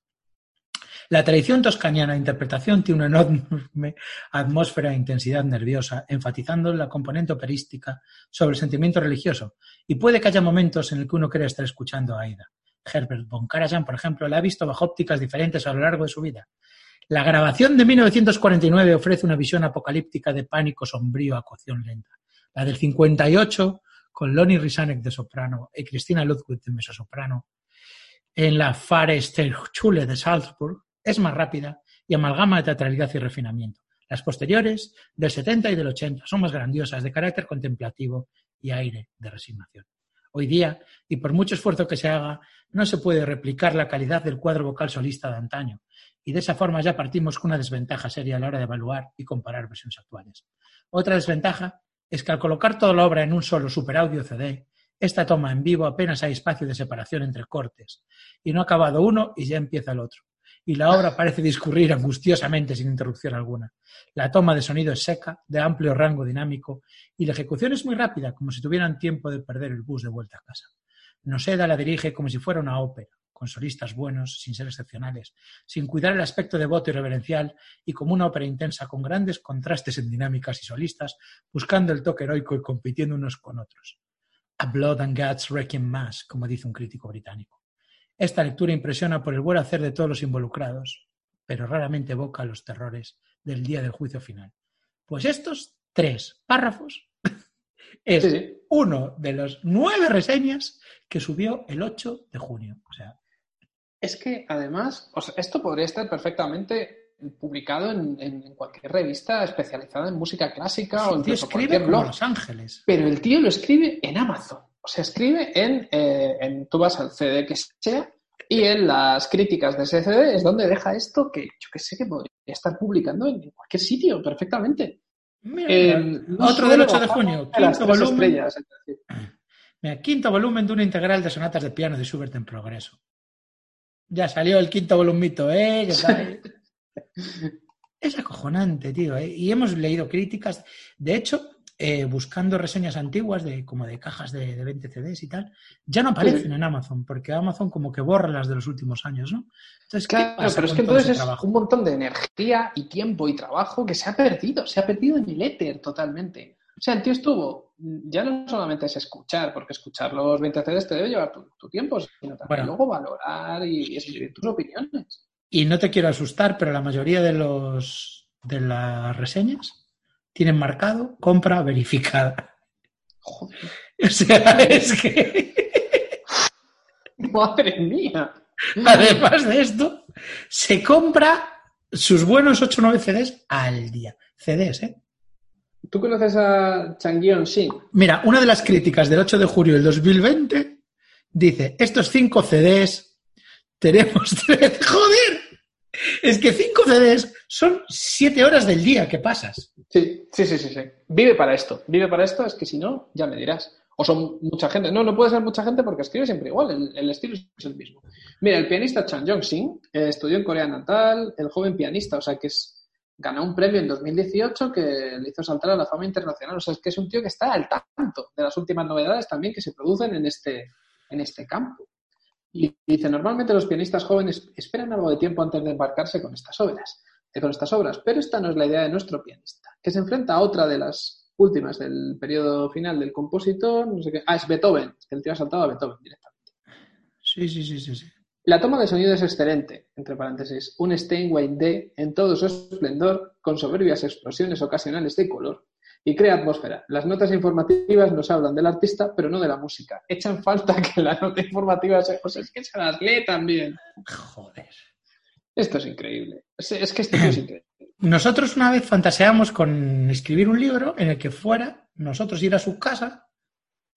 La tradición toscaniana de interpretación tiene una enorme atmósfera e intensidad nerviosa, enfatizando la componente operística sobre el sentimiento religioso, y puede que haya momentos en el que uno crea estar escuchando a Aida. Herbert von Karajan, por ejemplo, la ha visto bajo ópticas diferentes a lo largo de su vida. La grabación de 1949 ofrece una visión apocalíptica de pánico sombrío a cocción lenta. La del 58, con Lonnie Risanek de soprano y Cristina Ludwig de mezzosoprano, en la Fahresteinschule de Salzburg, es más rápida y amalgama de teatralidad y refinamiento. Las posteriores, del 70 y del 80, son más grandiosas, de carácter contemplativo y aire de resignación. Hoy día, y por mucho esfuerzo que se haga, no se puede replicar la calidad del cuadro vocal solista de antaño, y de esa forma ya partimos con una desventaja seria a la hora de evaluar y comparar versiones actuales. Otra desventaja es que al colocar toda la obra en un solo superaudio CD, Esta toma en vivo apenas hay espacio de separación entre cortes, y no ha acabado uno y ya empieza el otro. Y la obra parece discurrir angustiosamente sin interrupción alguna. La toma de sonido es seca, de amplio rango dinámico, y la ejecución es muy rápida, como si tuvieran tiempo de perder el bus de vuelta a casa. Noseda la dirige como si fuera una ópera, con solistas buenos, sin ser excepcionales, sin cuidar el aspecto devoto y reverencial, y como una ópera intensa con grandes contrastes en dinámicas y solistas, buscando el toque heroico y compitiendo unos con otros. A Blood and Guts Requiem Mass, como dice un crítico británico. Esta lectura impresiona por el buen hacer de todos los involucrados, pero raramente evoca los terrores del día del juicio final. Pues estos tres párrafos es Sí, sí. uno de los nueve reseñas que subió el 8 de junio. O sea, Es que además, o sea, esto podría estar perfectamente publicado en, en cualquier revista especializada en música clásica o el tío incluso cualquier blog. Los Ángeles. Pero el tío lo escribe en Amazon. O sea, escribe en, eh, en tú vas al CD que sea y en las críticas de ese CD es donde deja esto que yo que sé que podría estar publicando en cualquier sitio perfectamente. Mira, Eh, mira, no otro del 8 de junio, quinto volumen. Mira, quinto volumen de una integral de sonatas de piano de Schubert en progreso. Ya salió el quinto volumito, ¿eh? ¿Qué tal? Es acojonante, tío. ¿eh? Y hemos leído críticas. De hecho, eh, buscando reseñas antiguas de como de cajas de, de 20 CDs y tal, ya no aparecen Sí. en Amazon, porque Amazon como que borra las de los últimos años, ¿no? Entonces, ¿qué Claro, pasa pero es que entonces es trabajo? un montón de energía y tiempo y trabajo que se ha perdido, se ha perdido en el éter totalmente. O sea, el tío estuvo, ya no solamente es escuchar, porque escuchar los 20 CDs te debe llevar tu, tu tiempo, sino también Bueno. luego valorar y escribir tus opiniones. Y no te quiero asustar, pero la mayoría de los de las reseñas tienen marcado compra verificada. Joder, O sea, es que madre mía. además de esto, se compra sus buenos 8 o 9 CDs al día. CDs, ¿eh? ¿Tú conoces a Changyeon Shin? Mira, una de las críticas del 8 de julio del 2020 dice, estos 5 CDs tenemos tres... ¡Joder! Es que 5 CDs son 7 horas del día que pasas. Sí, sí, sí, sí, sí. Vive para esto. Vive para esto, es que si no, ya me dirás. O son mucha gente. No, no puede ser mucha gente porque escribe siempre igual. El, el estilo es el mismo. Mira, el pianista Chan Jong-shin eh, estudió en Corea natal, el joven pianista, o sea que es, ganó un premio en 2018 que le hizo saltar a la fama internacional. O sea, es que es un tío que está al tanto de las últimas novedades también que se producen en este, en este campo. Y dice, normalmente los pianistas jóvenes esperan algo de tiempo antes de embarcarse con estas obras, eh, con estas obras, pero esta no es la idea de nuestro pianista, que se enfrenta a otra de las últimas del periodo final del compositor, no sé qué, ah, es Beethoven, que el tío ha saltado a Beethoven directamente. Sí, sí, sí, sí. sí. La toma de sonido es excelente, entre paréntesis, un Steinway D en todo su esplendor, con soberbias explosiones ocasionales de color, y crea atmósfera. Las notas informativas nos hablan del artista, pero no de la música. Echan falta que la nota informativa sea... O sea, es que se las lee también. Joder. Esto es increíble. Es, es que tío es increíble. Nosotros una vez fantaseamos con escribir un libro en el que fuera nosotros ir a su casa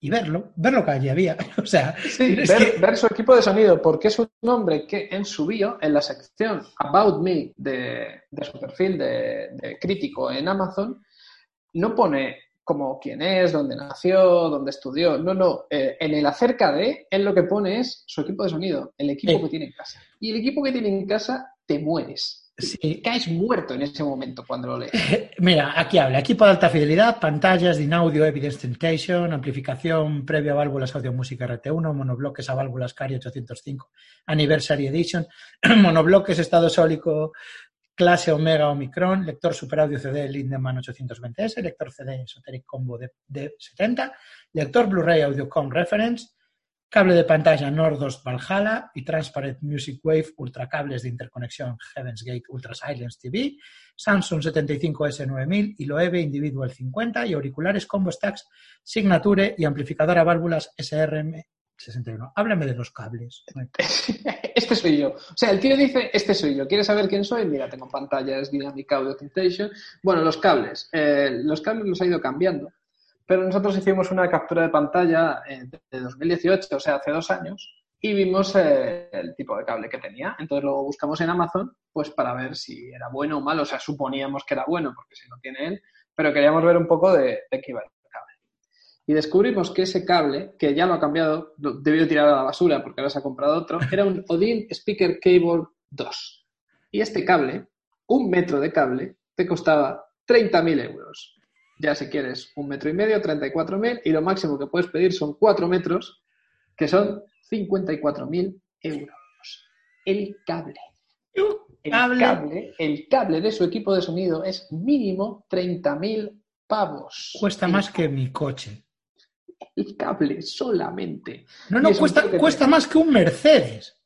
y verlo, ver lo que allí había. O sea, Sí, ver, que- ver su equipo de sonido, porque es un hombre que en su bio, en la sección About Me de, de su perfil de, de crítico en Amazon, no pone como quién es, dónde nació, dónde estudió. No, no. eh, en el acerca de, él lo que pone es su equipo de sonido, el equipo Sí. que tiene en casa. Y el equipo que tiene en casa, te mueres. Sí. Caes muerto en ese momento cuando lo lees. Mira, aquí habla, equipo de alta fidelidad, pantallas, DIN audio, evidence temptation, amplificación previa a válvulas audio música RT1, monobloques a válvulas Cari 805, Anniversary Edition, monobloques estado sólico clase Omega Omicron, lector Super Audio CD Lindemann 820S, lector CD Esoteric Combo de, de 70, lector Blu-ray Audiocom Reference, cable de pantalla Nordos Valhalla y Transparent Music Wave, ultracables de interconexión Heaven's Gate Ultra Silence TV, Samsung 75S9000 y Loewe Individual 50 y auriculares Combo Stacks Signature y amplificador a válvulas SRM 61. Háblame de los cables. Este soy yo. O sea, el tío dice, este soy yo. ¿Quieres saber quién soy? Mira, tengo pantallas, Dynamic Audio. Bueno, los cables. Eh, los cables los ha ido cambiando. Pero nosotros hicimos una captura de pantalla eh, de 2018, o sea, hace dos años, y vimos eh, el tipo de cable que tenía. Entonces lo buscamos en Amazon, pues para ver si era bueno o malo. O sea, suponíamos que era bueno, porque si lo tiene él, pero queríamos ver un poco de, de qué iba el cable. y descubrimos que ese cable, que ya lo ha cambiado, lo- debió tirar a la basura porque ahora se ha comprado otro, era un Odin Speaker Cable 2. Y este cable, un metro de cable, te costaba 30.000 euros. Ya si quieres un metro y medio, 34.000, y lo máximo que puedes pedir son 4 metros, que son 54.000 euros. El cable. El Cable. cable. el cable de su equipo de sonido es mínimo 30.000 pavos. Cuesta El más que mi coche. el cable solamente. No, no, cuesta, cuesta más que un Mercedes.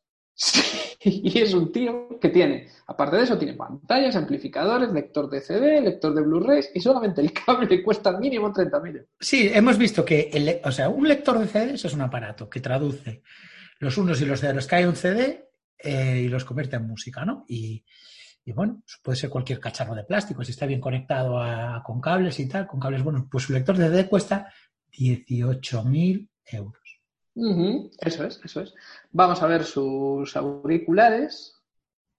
Y es un tío que tiene, aparte de eso, tiene pantallas, amplificadores, lector de CD, lector de Blu-rays y solamente el cable cuesta mínimo 30.000 euros. Sí, hemos visto que el, o sea, un lector de CDs es un aparato que traduce los unos y los ceros que hay un CD eh, y los convierte en música, ¿no? Y, y bueno, puede ser cualquier cacharro de plástico, si está bien conectado a- con cables y tal, con cables buenos, pues su lector de CD cuesta 18.000 euros. Eso es, eso es. Vamos a ver sus auriculares.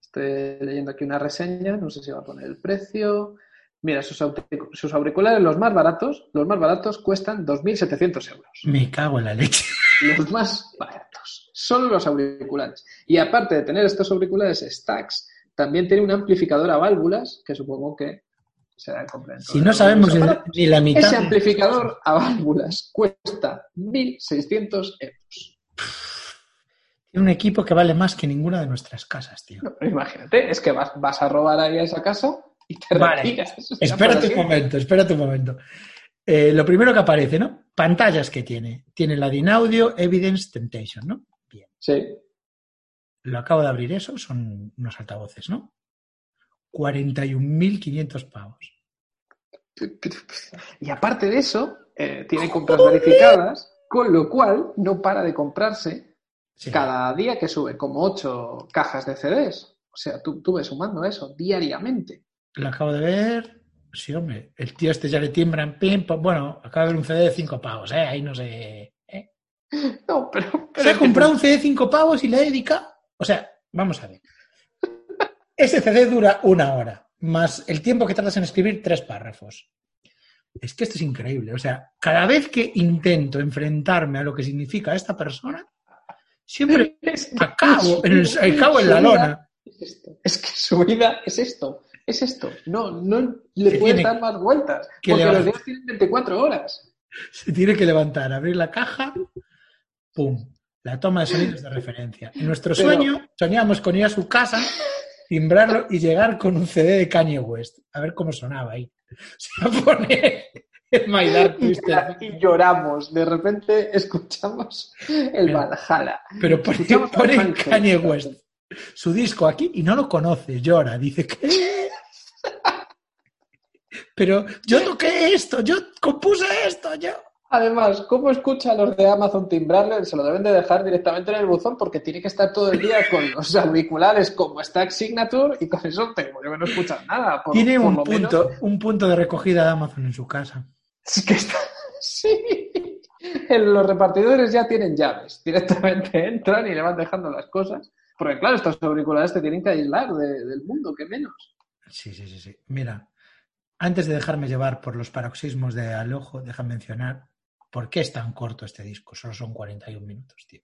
Estoy leyendo aquí una reseña, no sé si va a poner el precio. Mira, sus, auric- sus auriculares, los más baratos, los más baratos cuestan 2.700 euros. Me cago en la leche. los más baratos. Solo los auriculares. Y aparte de tener estos auriculares stacks, también tiene un amplificador a válvulas, que supongo que Si no sabemos ni, la mitad. Ese amplificador a válvulas cuesta 1.600 euros. Tiene un equipo que vale más que ninguna de nuestras casas, tío. No, imagínate, es que vas, vas a robar ahí a esa casa y te Vale. retiras. Espérate un momento, espérate un momento. Eh, lo primero que aparece, ¿no? Pantallas que tiene. Tiene la Dinaudio Evidence Temptation, ¿no? Bien. Sí. Lo acabo de abrir eso, son unos altavoces, ¿no? 41.500 pavos. Y aparte de eso, eh, tiene compras verificadas, con lo cual no para de comprarse Sí. cada día que sube como ocho cajas de CDs. O sea, tú, tú ves sumando eso diariamente. Lo acabo de ver. Sí, hombre. El tío este ya le tiembran pim, pam. Bueno, acaba de ver un CD de 5 pavos, ¿eh? Ahí no sé. ¿eh? No, pero... pero Se ha que comprado un CD de 5 pavos y le ha dedicado. O sea, vamos a ver. Ese CD dura una hora, más el tiempo que tardas en escribir tres párrafos. Es que esto es increíble. O sea, cada vez que intento enfrentarme a lo que significa esta persona, siempre es que acabo en, el, acabo en la lona. Es, esto. Es que su vida es esto. Es esto. No, no le puedes dar más vueltas. que Porque levantar. los días tienen 24 horas. Se tiene que levantar, abrir la caja, ¡pum! La toma de sonidos de referencia. En nuestro Pero- sueño soñábamos con ir a su casa, timbrarlo y llegar con un CD de Kanye West. A ver cómo sonaba ahí. Se poner el My Dark Y, Twisted. y lloramos. De repente escuchamos el Valhalla. Pero pone, pone. Kanye West su disco aquí y no lo conoce, llora, dice que... Pero yo toqué esto, yo compuse esto, yo... Además, ¿cómo escucha a los de Amazon timbrarle? Se lo deben de dejar directamente en el buzón porque tiene que estar todo el día con los auriculares como Stack Signature y con eso te que no escuchas nada. Por, Tiene por un lo menos. punto, un punto de recogida de Amazon en su casa. Es que está... Sí. En Los repartidores ya tienen llaves. Directamente entran y le van dejando las cosas. Porque claro, estos auriculares te tienen que aislar de- del mundo, que menos. Sí, sí, sí, sí. Mira, antes de dejarme llevar por los paroxismos de al ojo, deja mencionar por qué es tan corto este disco. Solo son 41 minutos, tío.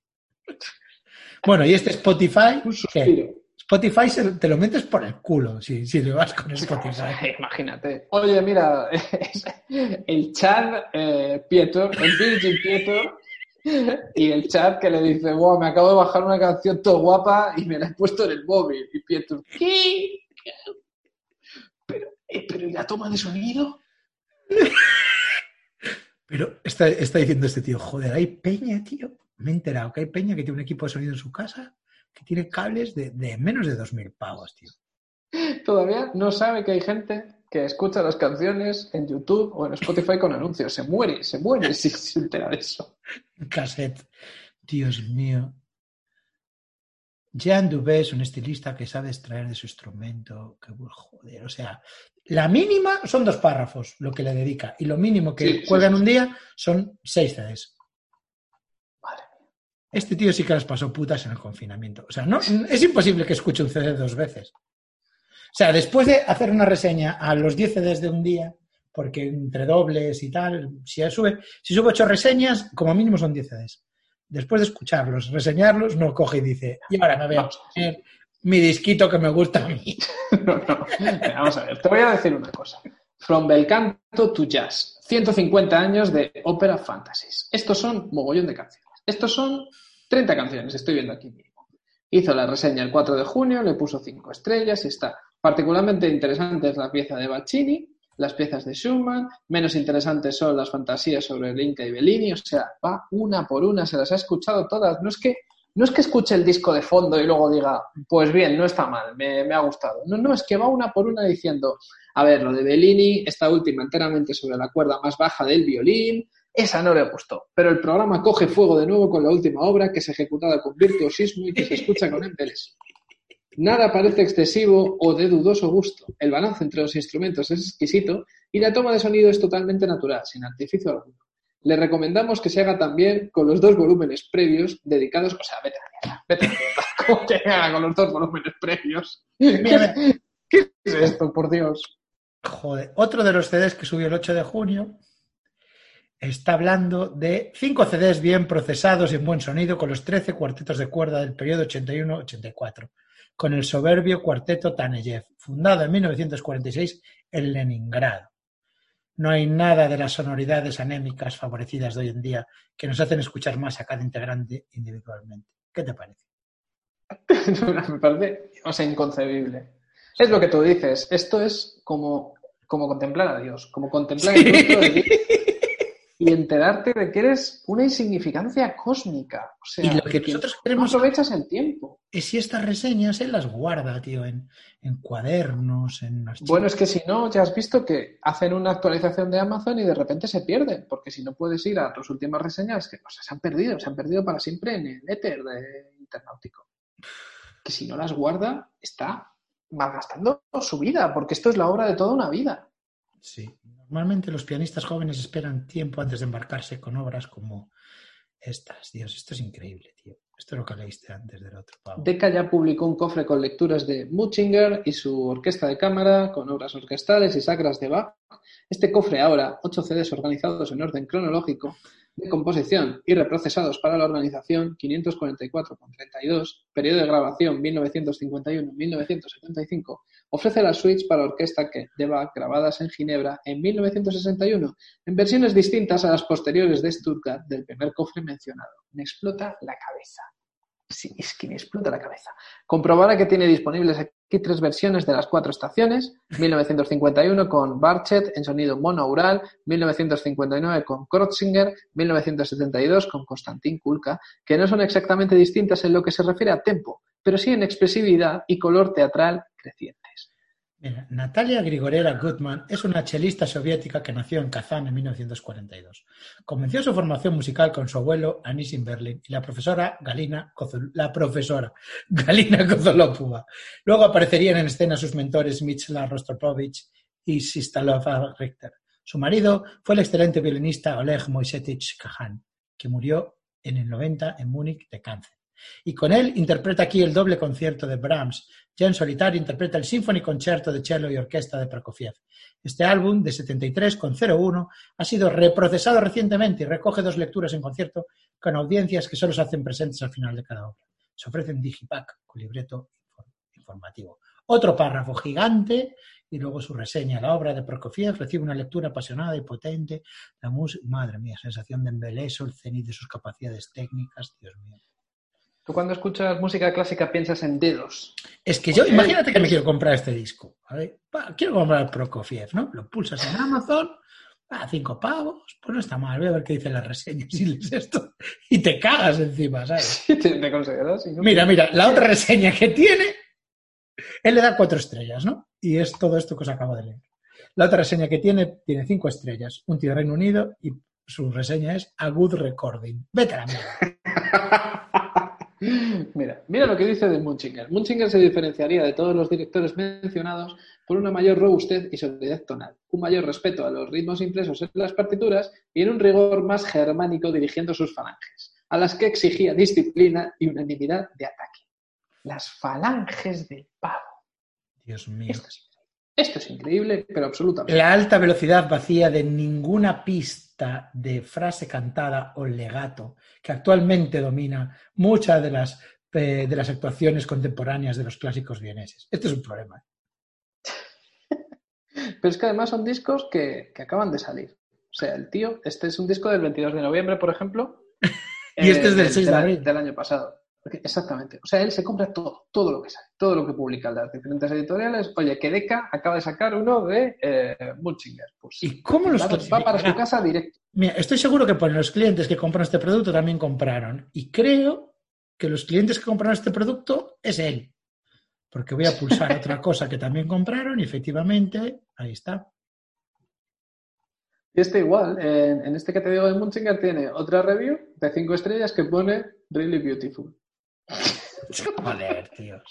Bueno, y este Spotify, Un ¿qué? suspiro. Spotify se- te lo metes por el culo si, si le vas con Spotify. Imagínate. Oye, mira, es el chat eh, Pietor, el Virgin Pietor, y el chat que le dice, wow, me acabo de bajar una canción todo guapa y me la he puesto en el móvil. Y Pietor, ¿qué? Pero, eh, pero ¿y la toma de sonido? Pero está, está diciendo este tío, joder, hay peña, tío. Me he enterado que hay peña que tiene un equipo de sonido en su casa que tiene cables de, de menos de 2.000 pavos, tío. Todavía no sabe que hay gente que escucha las canciones en YouTube o en Spotify con anuncios. Se muere, se muere si se entera de eso. cassette. Dios mío. Jean Dubé es un estilista que sabe extraer de su instrumento. Que, joder, o sea, la mínima son dos párrafos lo que le dedica y lo mínimo que Sí, en sí, un día son seis CDs. Este tío sí que las pasó putas en el confinamiento. O sea, no, es imposible que escuche un CD dos veces. O sea, después de hacer una reseña a los 10 CDs de un día, porque entre dobles y tal, si sube, si sube ocho reseñas, como mínimo son 10 CDs. Después de escucharlos, reseñarlos, no coge y dice, y ahora me voy a poner mi disquito que me gusta a mí. No, no. Vamos a ver, te voy a decir una cosa. From Bel Canto to Jazz. 150 años de ópera fantasies. Estos son mogollón de canciones. Estos son 30 canciones, estoy viendo aquí mismo. Hizo la reseña el 4 de junio, le puso 5 estrellas y está. Particularmente interesante es la pieza de Baccini, las piezas de Schumann, menos interesantes son las fantasías sobre el Inca y Bellini, o sea, va una por una, se las ha escuchado todas. No es que, no es que escuche el disco de fondo y luego diga, pues bien, no está mal, me, me ha gustado. No, no, es que va una por una diciendo, a ver, lo de Bellini, esta última enteramente sobre la cuerda más baja del violín, esa no le gustó, pero el programa coge fuego de nuevo con la última obra que es ejecutada con virtuosismo y que se escucha con embeleso. Nada parece excesivo o de dudoso gusto. El balance entre los instrumentos es exquisito y la toma de sonido es totalmente natural, sin artificio alguno. Le recomendamos que se haga también con los dos volúmenes previos dedicados. O sea, vete a la mierda, vete a la mierda. ¿Cómo que haga con los dos volúmenes previos? ¿Qué, ¿Qué es esto, por Dios? Joder, otro de los CDs que subió el 8 de junio está hablando de cinco CDs bien procesados y en buen sonido con los 13 cuartetos de cuerda del periodo 81-84, con el soberbio cuarteto Taneyev, fundado en 1946 en Leningrado. No hay nada de las sonoridades anémicas favorecidas de hoy en día que nos hacen escuchar más a cada integrante individualmente. ¿Qué te parece? Me parece, o sea, inconcebible. Es lo que tú dices. Esto es como, como contemplar a Dios, como contemplar el rostro de Dios y enterarte de que eres una insignificancia cósmica. O sea, Y lo que nosotros no queremos aprovechas el tiempo. es si estas reseñas él las guarda, tío, en, en cuadernos, en archivos. Bueno, es que si no, ya has visto que hacen una actualización de Amazon y de repente se pierden, porque si no puedes ir a tus últimas reseñas, que o sea, se han perdido, se han perdido para siempre en el éter de Internautico. Que si no las guarda, está malgastando su vida, porque esto es la obra de toda una vida. Sí. Normalmente los pianistas jóvenes esperan tiempo antes de embarcarse con obras como estas. Dios, esto es increíble, tío. Esto es lo que leíste antes del otro pavo. Decca ya publicó un cofre con lecturas de Mutchinger y su orquesta de cámara, con obras orquestales y sacras de Bach. Este cofre ahora, ocho CDs organizados en orden cronológico de composición y reprocesados para la organización 544,32, periodo de grabación 1951-1975, ofrece las suites para orquesta que, de Bach grabadas en Ginebra en 1961, en versiones distintas a las posteriores de Stuttgart del primer cofre mencionado. Me explota la cabeza. Es que me explota la cabeza. Comprobará que tiene disponibles aquí tres versiones de las cuatro estaciones. 1951 con Barchet en sonido monaural, 1959 con Krotzinger, 1972 con Konstantin Kulka, que no son exactamente distintas en lo que se refiere a tempo, pero sí en expresividad y color teatral crecientes. Natalia Grigorera Gutman es una chelista soviética que nació en Kazán en 1942. Comenzó su formación musical con su abuelo Anisin Berlin y la profesora Galina, Kozol- la profesora Galina Kozolopova. Luego aparecerían en escena sus mentores Michela Rostropovich y Sistalova Richter. Su marido fue el excelente violinista Oleg Moisetich Kahan, que murió en el 90 en Múnich de cáncer. Y con él interpreta aquí el doble concierto de Brahms. Ya en solitario interpreta el Symphony Concerto de cello y orquesta de Prokofiev. Este álbum, de 73 con 01, ha sido reprocesado recientemente y recoge dos lecturas en concierto con audiencias que solo se hacen presentes al final de cada obra. Se ofrece en Digipack con libreto infor- informativo. Otro párrafo gigante y luego su reseña. La obra de Prokofiev recibe una lectura apasionada y potente. La música, madre mía, sensación de embeleso, el cenit de sus capacidades técnicas, Dios mío. Tú cuando escuchas música clásica piensas en dedos. Es que yo, imagínate que me quiero comprar este disco. quiero comprar Prokofiev, ¿no? Lo pulsas en Amazon, a cinco pavos, pues no está mal. Voy a ver qué dice la reseña si lees esto. Y te cagas encima, ¿sabes? ¿Te, te consideras? ¿Sí? Mira, mira, la otra reseña que tiene, él le da cuatro estrellas, ¿no? Y es todo esto que os acabo de leer. La otra reseña que tiene, tiene cinco estrellas. Un tío de Reino Unido y su reseña es A Good Recording. Vete a la mierda. Mira, mira lo que dice de Munchinger. Munchinger se diferenciaría de todos los directores mencionados por una mayor robustez y sobriedad tonal, un mayor respeto a los ritmos impresos en las partituras y en un rigor más germánico dirigiendo sus falanges, a las que exigía disciplina y unanimidad de ataque. Las falanges del pavo. Dios mío. Esto es, Esto es increíble, pero absolutamente. La alta velocidad vacía de ninguna pista de frase cantada o legato que actualmente domina muchas de las, eh, de las actuaciones contemporáneas de los clásicos vieneses. Este es un problema. Pero es que además son discos que, que acaban de salir. O sea, el tío, este es un disco del 22 de noviembre, por ejemplo. Y este es del 6 de del- abril. Del año pasado. Exactamente. O sea, él se compra todo, todo lo que sale, todo lo que publica en las diferentes editoriales. Oye, que Deca acaba de sacar uno de eh, Mulchinger. Pues, ¿Y cómo los va, va para su casa directo. Mira, estoy seguro que por los clientes que compran este producto también compraron. Y creo que los clientes que compraron este producto es él. Porque voy a pulsar otra cosa que también compraron y efectivamente, ahí está. Y este igual, en, en este que te digo de Mulchinger tiene otra review de 5 estrellas que pone Really Beautiful. Joder, tíos.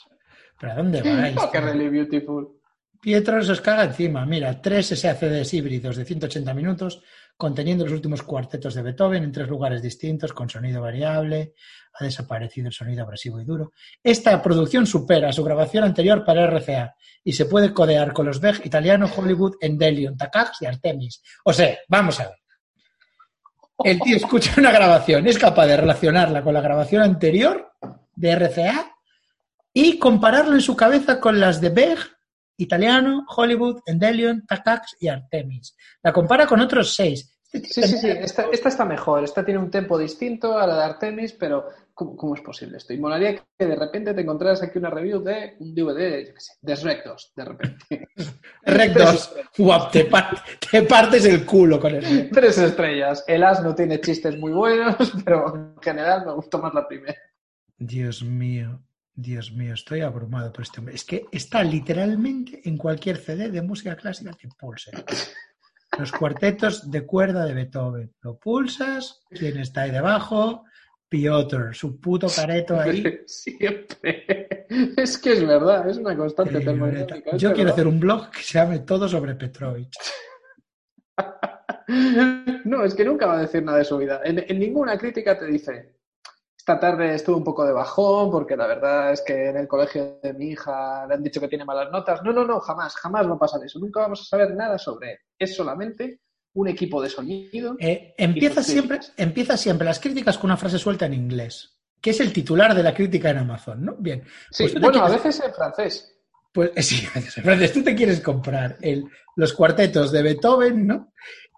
¿Pero a dónde vais? Oh? Really Beautiful. Pietro se os caga encima. Mira, tres SACDs híbridos de 180 minutos, conteniendo los últimos cuartetos de Beethoven en tres lugares distintos, con sonido variable. Ha desaparecido el sonido abrasivo y duro. Esta producción supera su grabación anterior para RCA y se puede codear con los VEG italiano, Hollywood, Endelion, Takacs y Artemis. O sea, vamos a ver. El tío escucha una grabación, es capaz de relacionarla con la grabación anterior de RCA y compararlo en su cabeza con las de Beg, Italiano, Hollywood, Endelion, Takacs y Artemis. La compara con otros seis. Este Sí, sí, sí. Esta, esta está mejor. Esta tiene un tempo distinto a la de Artemis, pero ¿cómo, cómo es posible esto? Y molaría que de repente te encontraras aquí una review de un DVD, yo qué sé, de 2, de repente. Rectos, guap, te, par- te partes el culo con el. Tres estrellas. El asno tiene chistes muy buenos, pero en general me gustó más la primera. Dios mío, Dios mío, estoy abrumado por este hombre. Es que está literalmente en cualquier CD de música clásica que pulse. Los cuartetos de cuerda de Beethoven. Lo pulsas, ¿quién está ahí debajo? Piotr, su puto careto ahí. Siempre. Es que es verdad, es una constante termodinámica. Yo quiero verdad. hacer un blog que se llame todo sobre Petrovich. No, es que nunca va a decir nada de su vida. En, en ninguna crítica te dice, esta tarde estuve un poco de bajón porque la verdad es que en el colegio de mi hija le han dicho que tiene malas notas. No, no, no, jamás, jamás va a pasar eso. Nunca vamos a saber nada sobre él. Es solamente un equipo de sonido. Eh, empieza, siempre, empieza siempre las críticas con una frase suelta en inglés, que es el titular de la crítica en Amazon, ¿no? Bien. Sí, Pues bueno, a veces en francés. Pues sí, Francis, tú te quieres comprar el- los cuartetos de Beethoven, ¿no?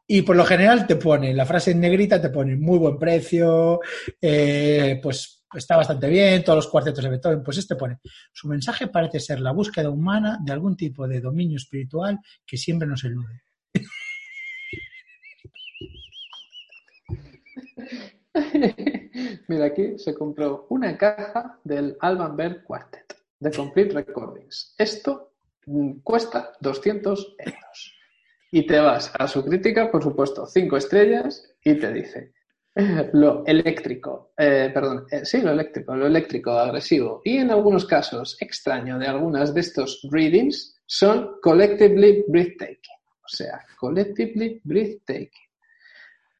Y por lo general te pone, la frase en negrita te pone muy buen precio, eh, pues está bastante bien, todos los cuartetos de Beethoven, pues este pone, su mensaje parece ser la búsqueda humana de algún tipo de dominio espiritual que siempre nos elude. Mira, aquí se compró una caja del Alban Berg Quartet de Complete Recordings. Esto mm, cuesta 200 euros. Y te vas a su crítica, por supuesto, cinco estrellas, y te dice lo eléctrico, eh, perdón, eh, sí, lo eléctrico, lo eléctrico, agresivo, y en algunos casos extraño de algunas de estos readings son collectively breathtaking. O sea, collectively breathtaking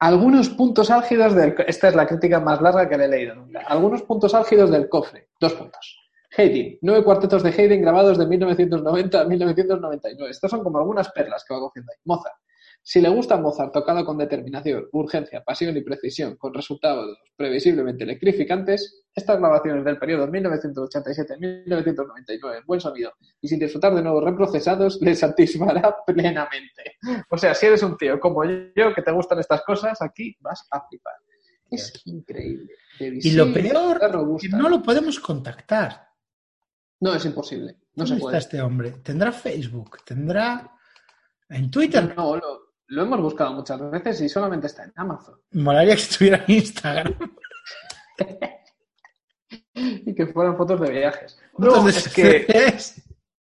algunos puntos álgidos del... Esta es la crítica más larga que le he leído nunca. Algunos puntos álgidos del cofre. Dos puntos. Haydn. Nueve cuartetos de Haydn grabados de 1990 a 1999. Estas son como algunas perlas que va cogiendo ahí. Mozart. Si le gusta Mozart tocado con determinación, urgencia, pasión y precisión, con resultados previsiblemente electrificantes, estas grabaciones del periodo 1987-1999 en buen sonido y sin disfrutar de nuevos reprocesados, les satisfará plenamente. O sea, si eres un tío como yo que te gustan estas cosas, aquí vas a flipar. Es increíble. Y lo peor, que no lo podemos contactar. No, es imposible. No se ¿Dónde puede. está este hombre? ¿Tendrá Facebook? ¿Tendrá en Twitter? No, lo, lo hemos buscado muchas veces y solamente está en Amazon. Molaría que estuviera en Instagram. Y que fueran fotos de viajes. No, es que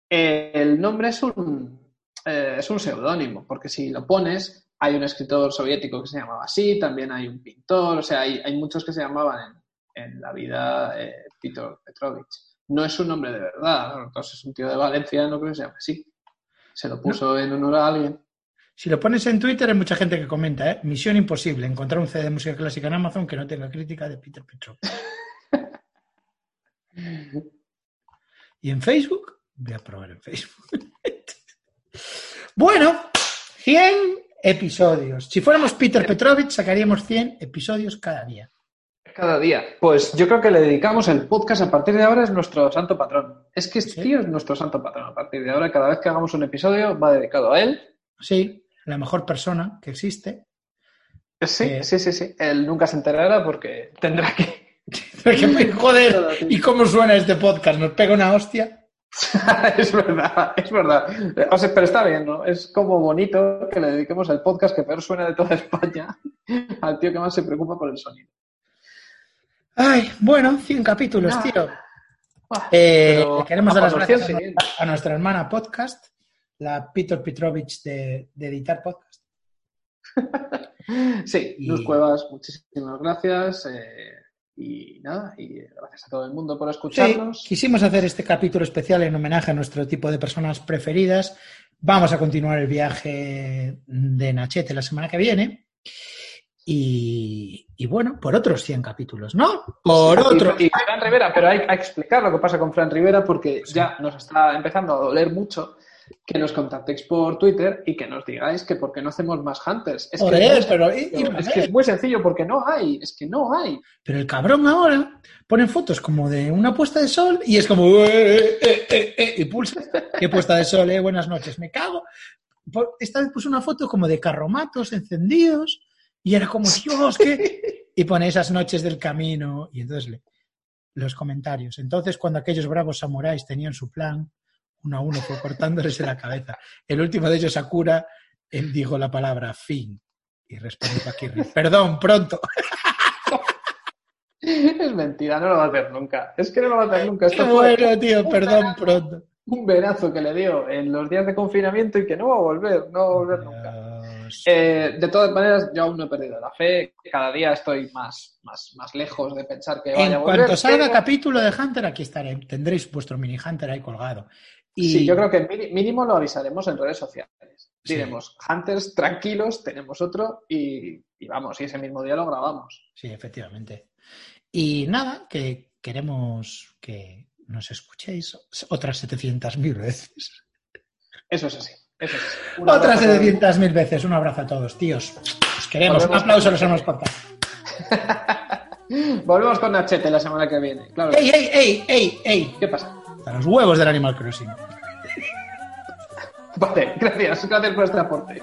el nombre es un, eh, es un seudónimo, porque si lo pones, hay un escritor soviético que se llamaba así, también hay un pintor, o sea, hay, hay muchos que se llamaban en, en la vida eh, Peter Petrovich. No es un nombre de verdad, ¿no? entonces es un tío de Valencia, no creo que se llame así. Se lo puso en honor a alguien. Si lo pones en Twitter hay mucha gente que comenta, ¿eh? Misión imposible, encontrar un CD de música clásica en Amazon que no tenga crítica de Peter Petrov. y en Facebook, voy a probar en Facebook. Bueno, 100 episodios. Si fuéramos Peter Petrovich, sacaríamos 100 episodios cada día. Cada día. Pues yo creo que le dedicamos el podcast a partir de ahora es nuestro santo patrón. Es que este Sí. tío es nuestro santo patrón. A partir de ahora, cada vez que hagamos un episodio, va dedicado a él. Sí, la mejor persona que existe. Sí, Eh. sí, sí, sí. Él nunca se enterará porque tendrá que. Joder, ¿y cómo suena este podcast? ¿Nos pega una hostia? es verdad, es verdad. O sea, pero está bien, ¿no? Es como bonito que le dediquemos el podcast que peor suena de toda España al tío que más se preocupa por el sonido. Ay, bueno, 100 capítulos, Ah. tío. Eh, queremos dar las gracias 100 a, nuestra hermana podcast, la Peter Petrovich de, de editar podcast. Sí, Y- Luz Cuevas, muchísimas gracias. eh, y nada, y gracias a todo el mundo por Sí, escucharnos. quisimos hacer este capítulo especial en homenaje a nuestro tipo de personas preferidas. Vamos a continuar el viaje de Nachete la semana que viene. Y, y bueno, por otros 100 capítulos, ¿no? Por otros. Y, Fran Rivera, pero hay, que explicar lo que pasa con Fran Rivera porque Sí. ya nos está empezando a doler mucho que nos contactéis por Twitter y que nos digáis que por qué no hacemos más Hunters. Es, que, Joder, es, pero, y- que es muy sencillo porque no hay, es que no hay. Pero el cabrón ahora pone fotos como de una puesta de sol y es como "Eh, eh, eh, eh", y pulsa qué puesta de sol, eh, buenas noches, me cago. Esta vez puso una foto como de carromatos encendidos y era como, Dios, ¿qué? Y pone esas noches del camino y entonces le- los comentarios. Entonces, cuando aquellos bravos samuráis tenían su plan, uno a uno fue cortándoles la cabeza. El último de ellos, Sakura, él dijo la palabra fin. Y respondió Paquirri, perdón, pronto. Es mentira, no lo va a hacer nunca. Es que no lo va a hacer nunca. Esto bueno, tío, perdón, pronto. un verazo que le dio en los días de confinamiento y que no va a volver, no va a volver nunca. Eh, de todas maneras, yo aún no he perdido la fe. Cada día estoy más, más, más lejos de pensar que vaya En a volver. cuanto salga pero- capítulo de Hunter, aquí estaré. Tendréis vuestro mini Hunter ahí colgado. Y Sí, yo creo que mínimo lo avisaremos en redes sociales. Sí. Diremos, Hunters, tranquilos, tenemos otro y, y vamos, y ese mismo día lo grabamos. Sí, efectivamente. Y nada, que queremos que nos escuchéis otras 700.000 veces. Eso es así. Eso es. Un Otras abrazo a todos. 700.000 veces. Un abrazo a todos, tíos. Os queremos. Un aplauso los hermanos podcast. Volvemos con Nachete la semana que viene. Claro. ¡Ey, ey, ey, ey, ey! ¿Qué pasa? A los huevos del Animal Crossing. Vale, gracias. Gracias por este aporte.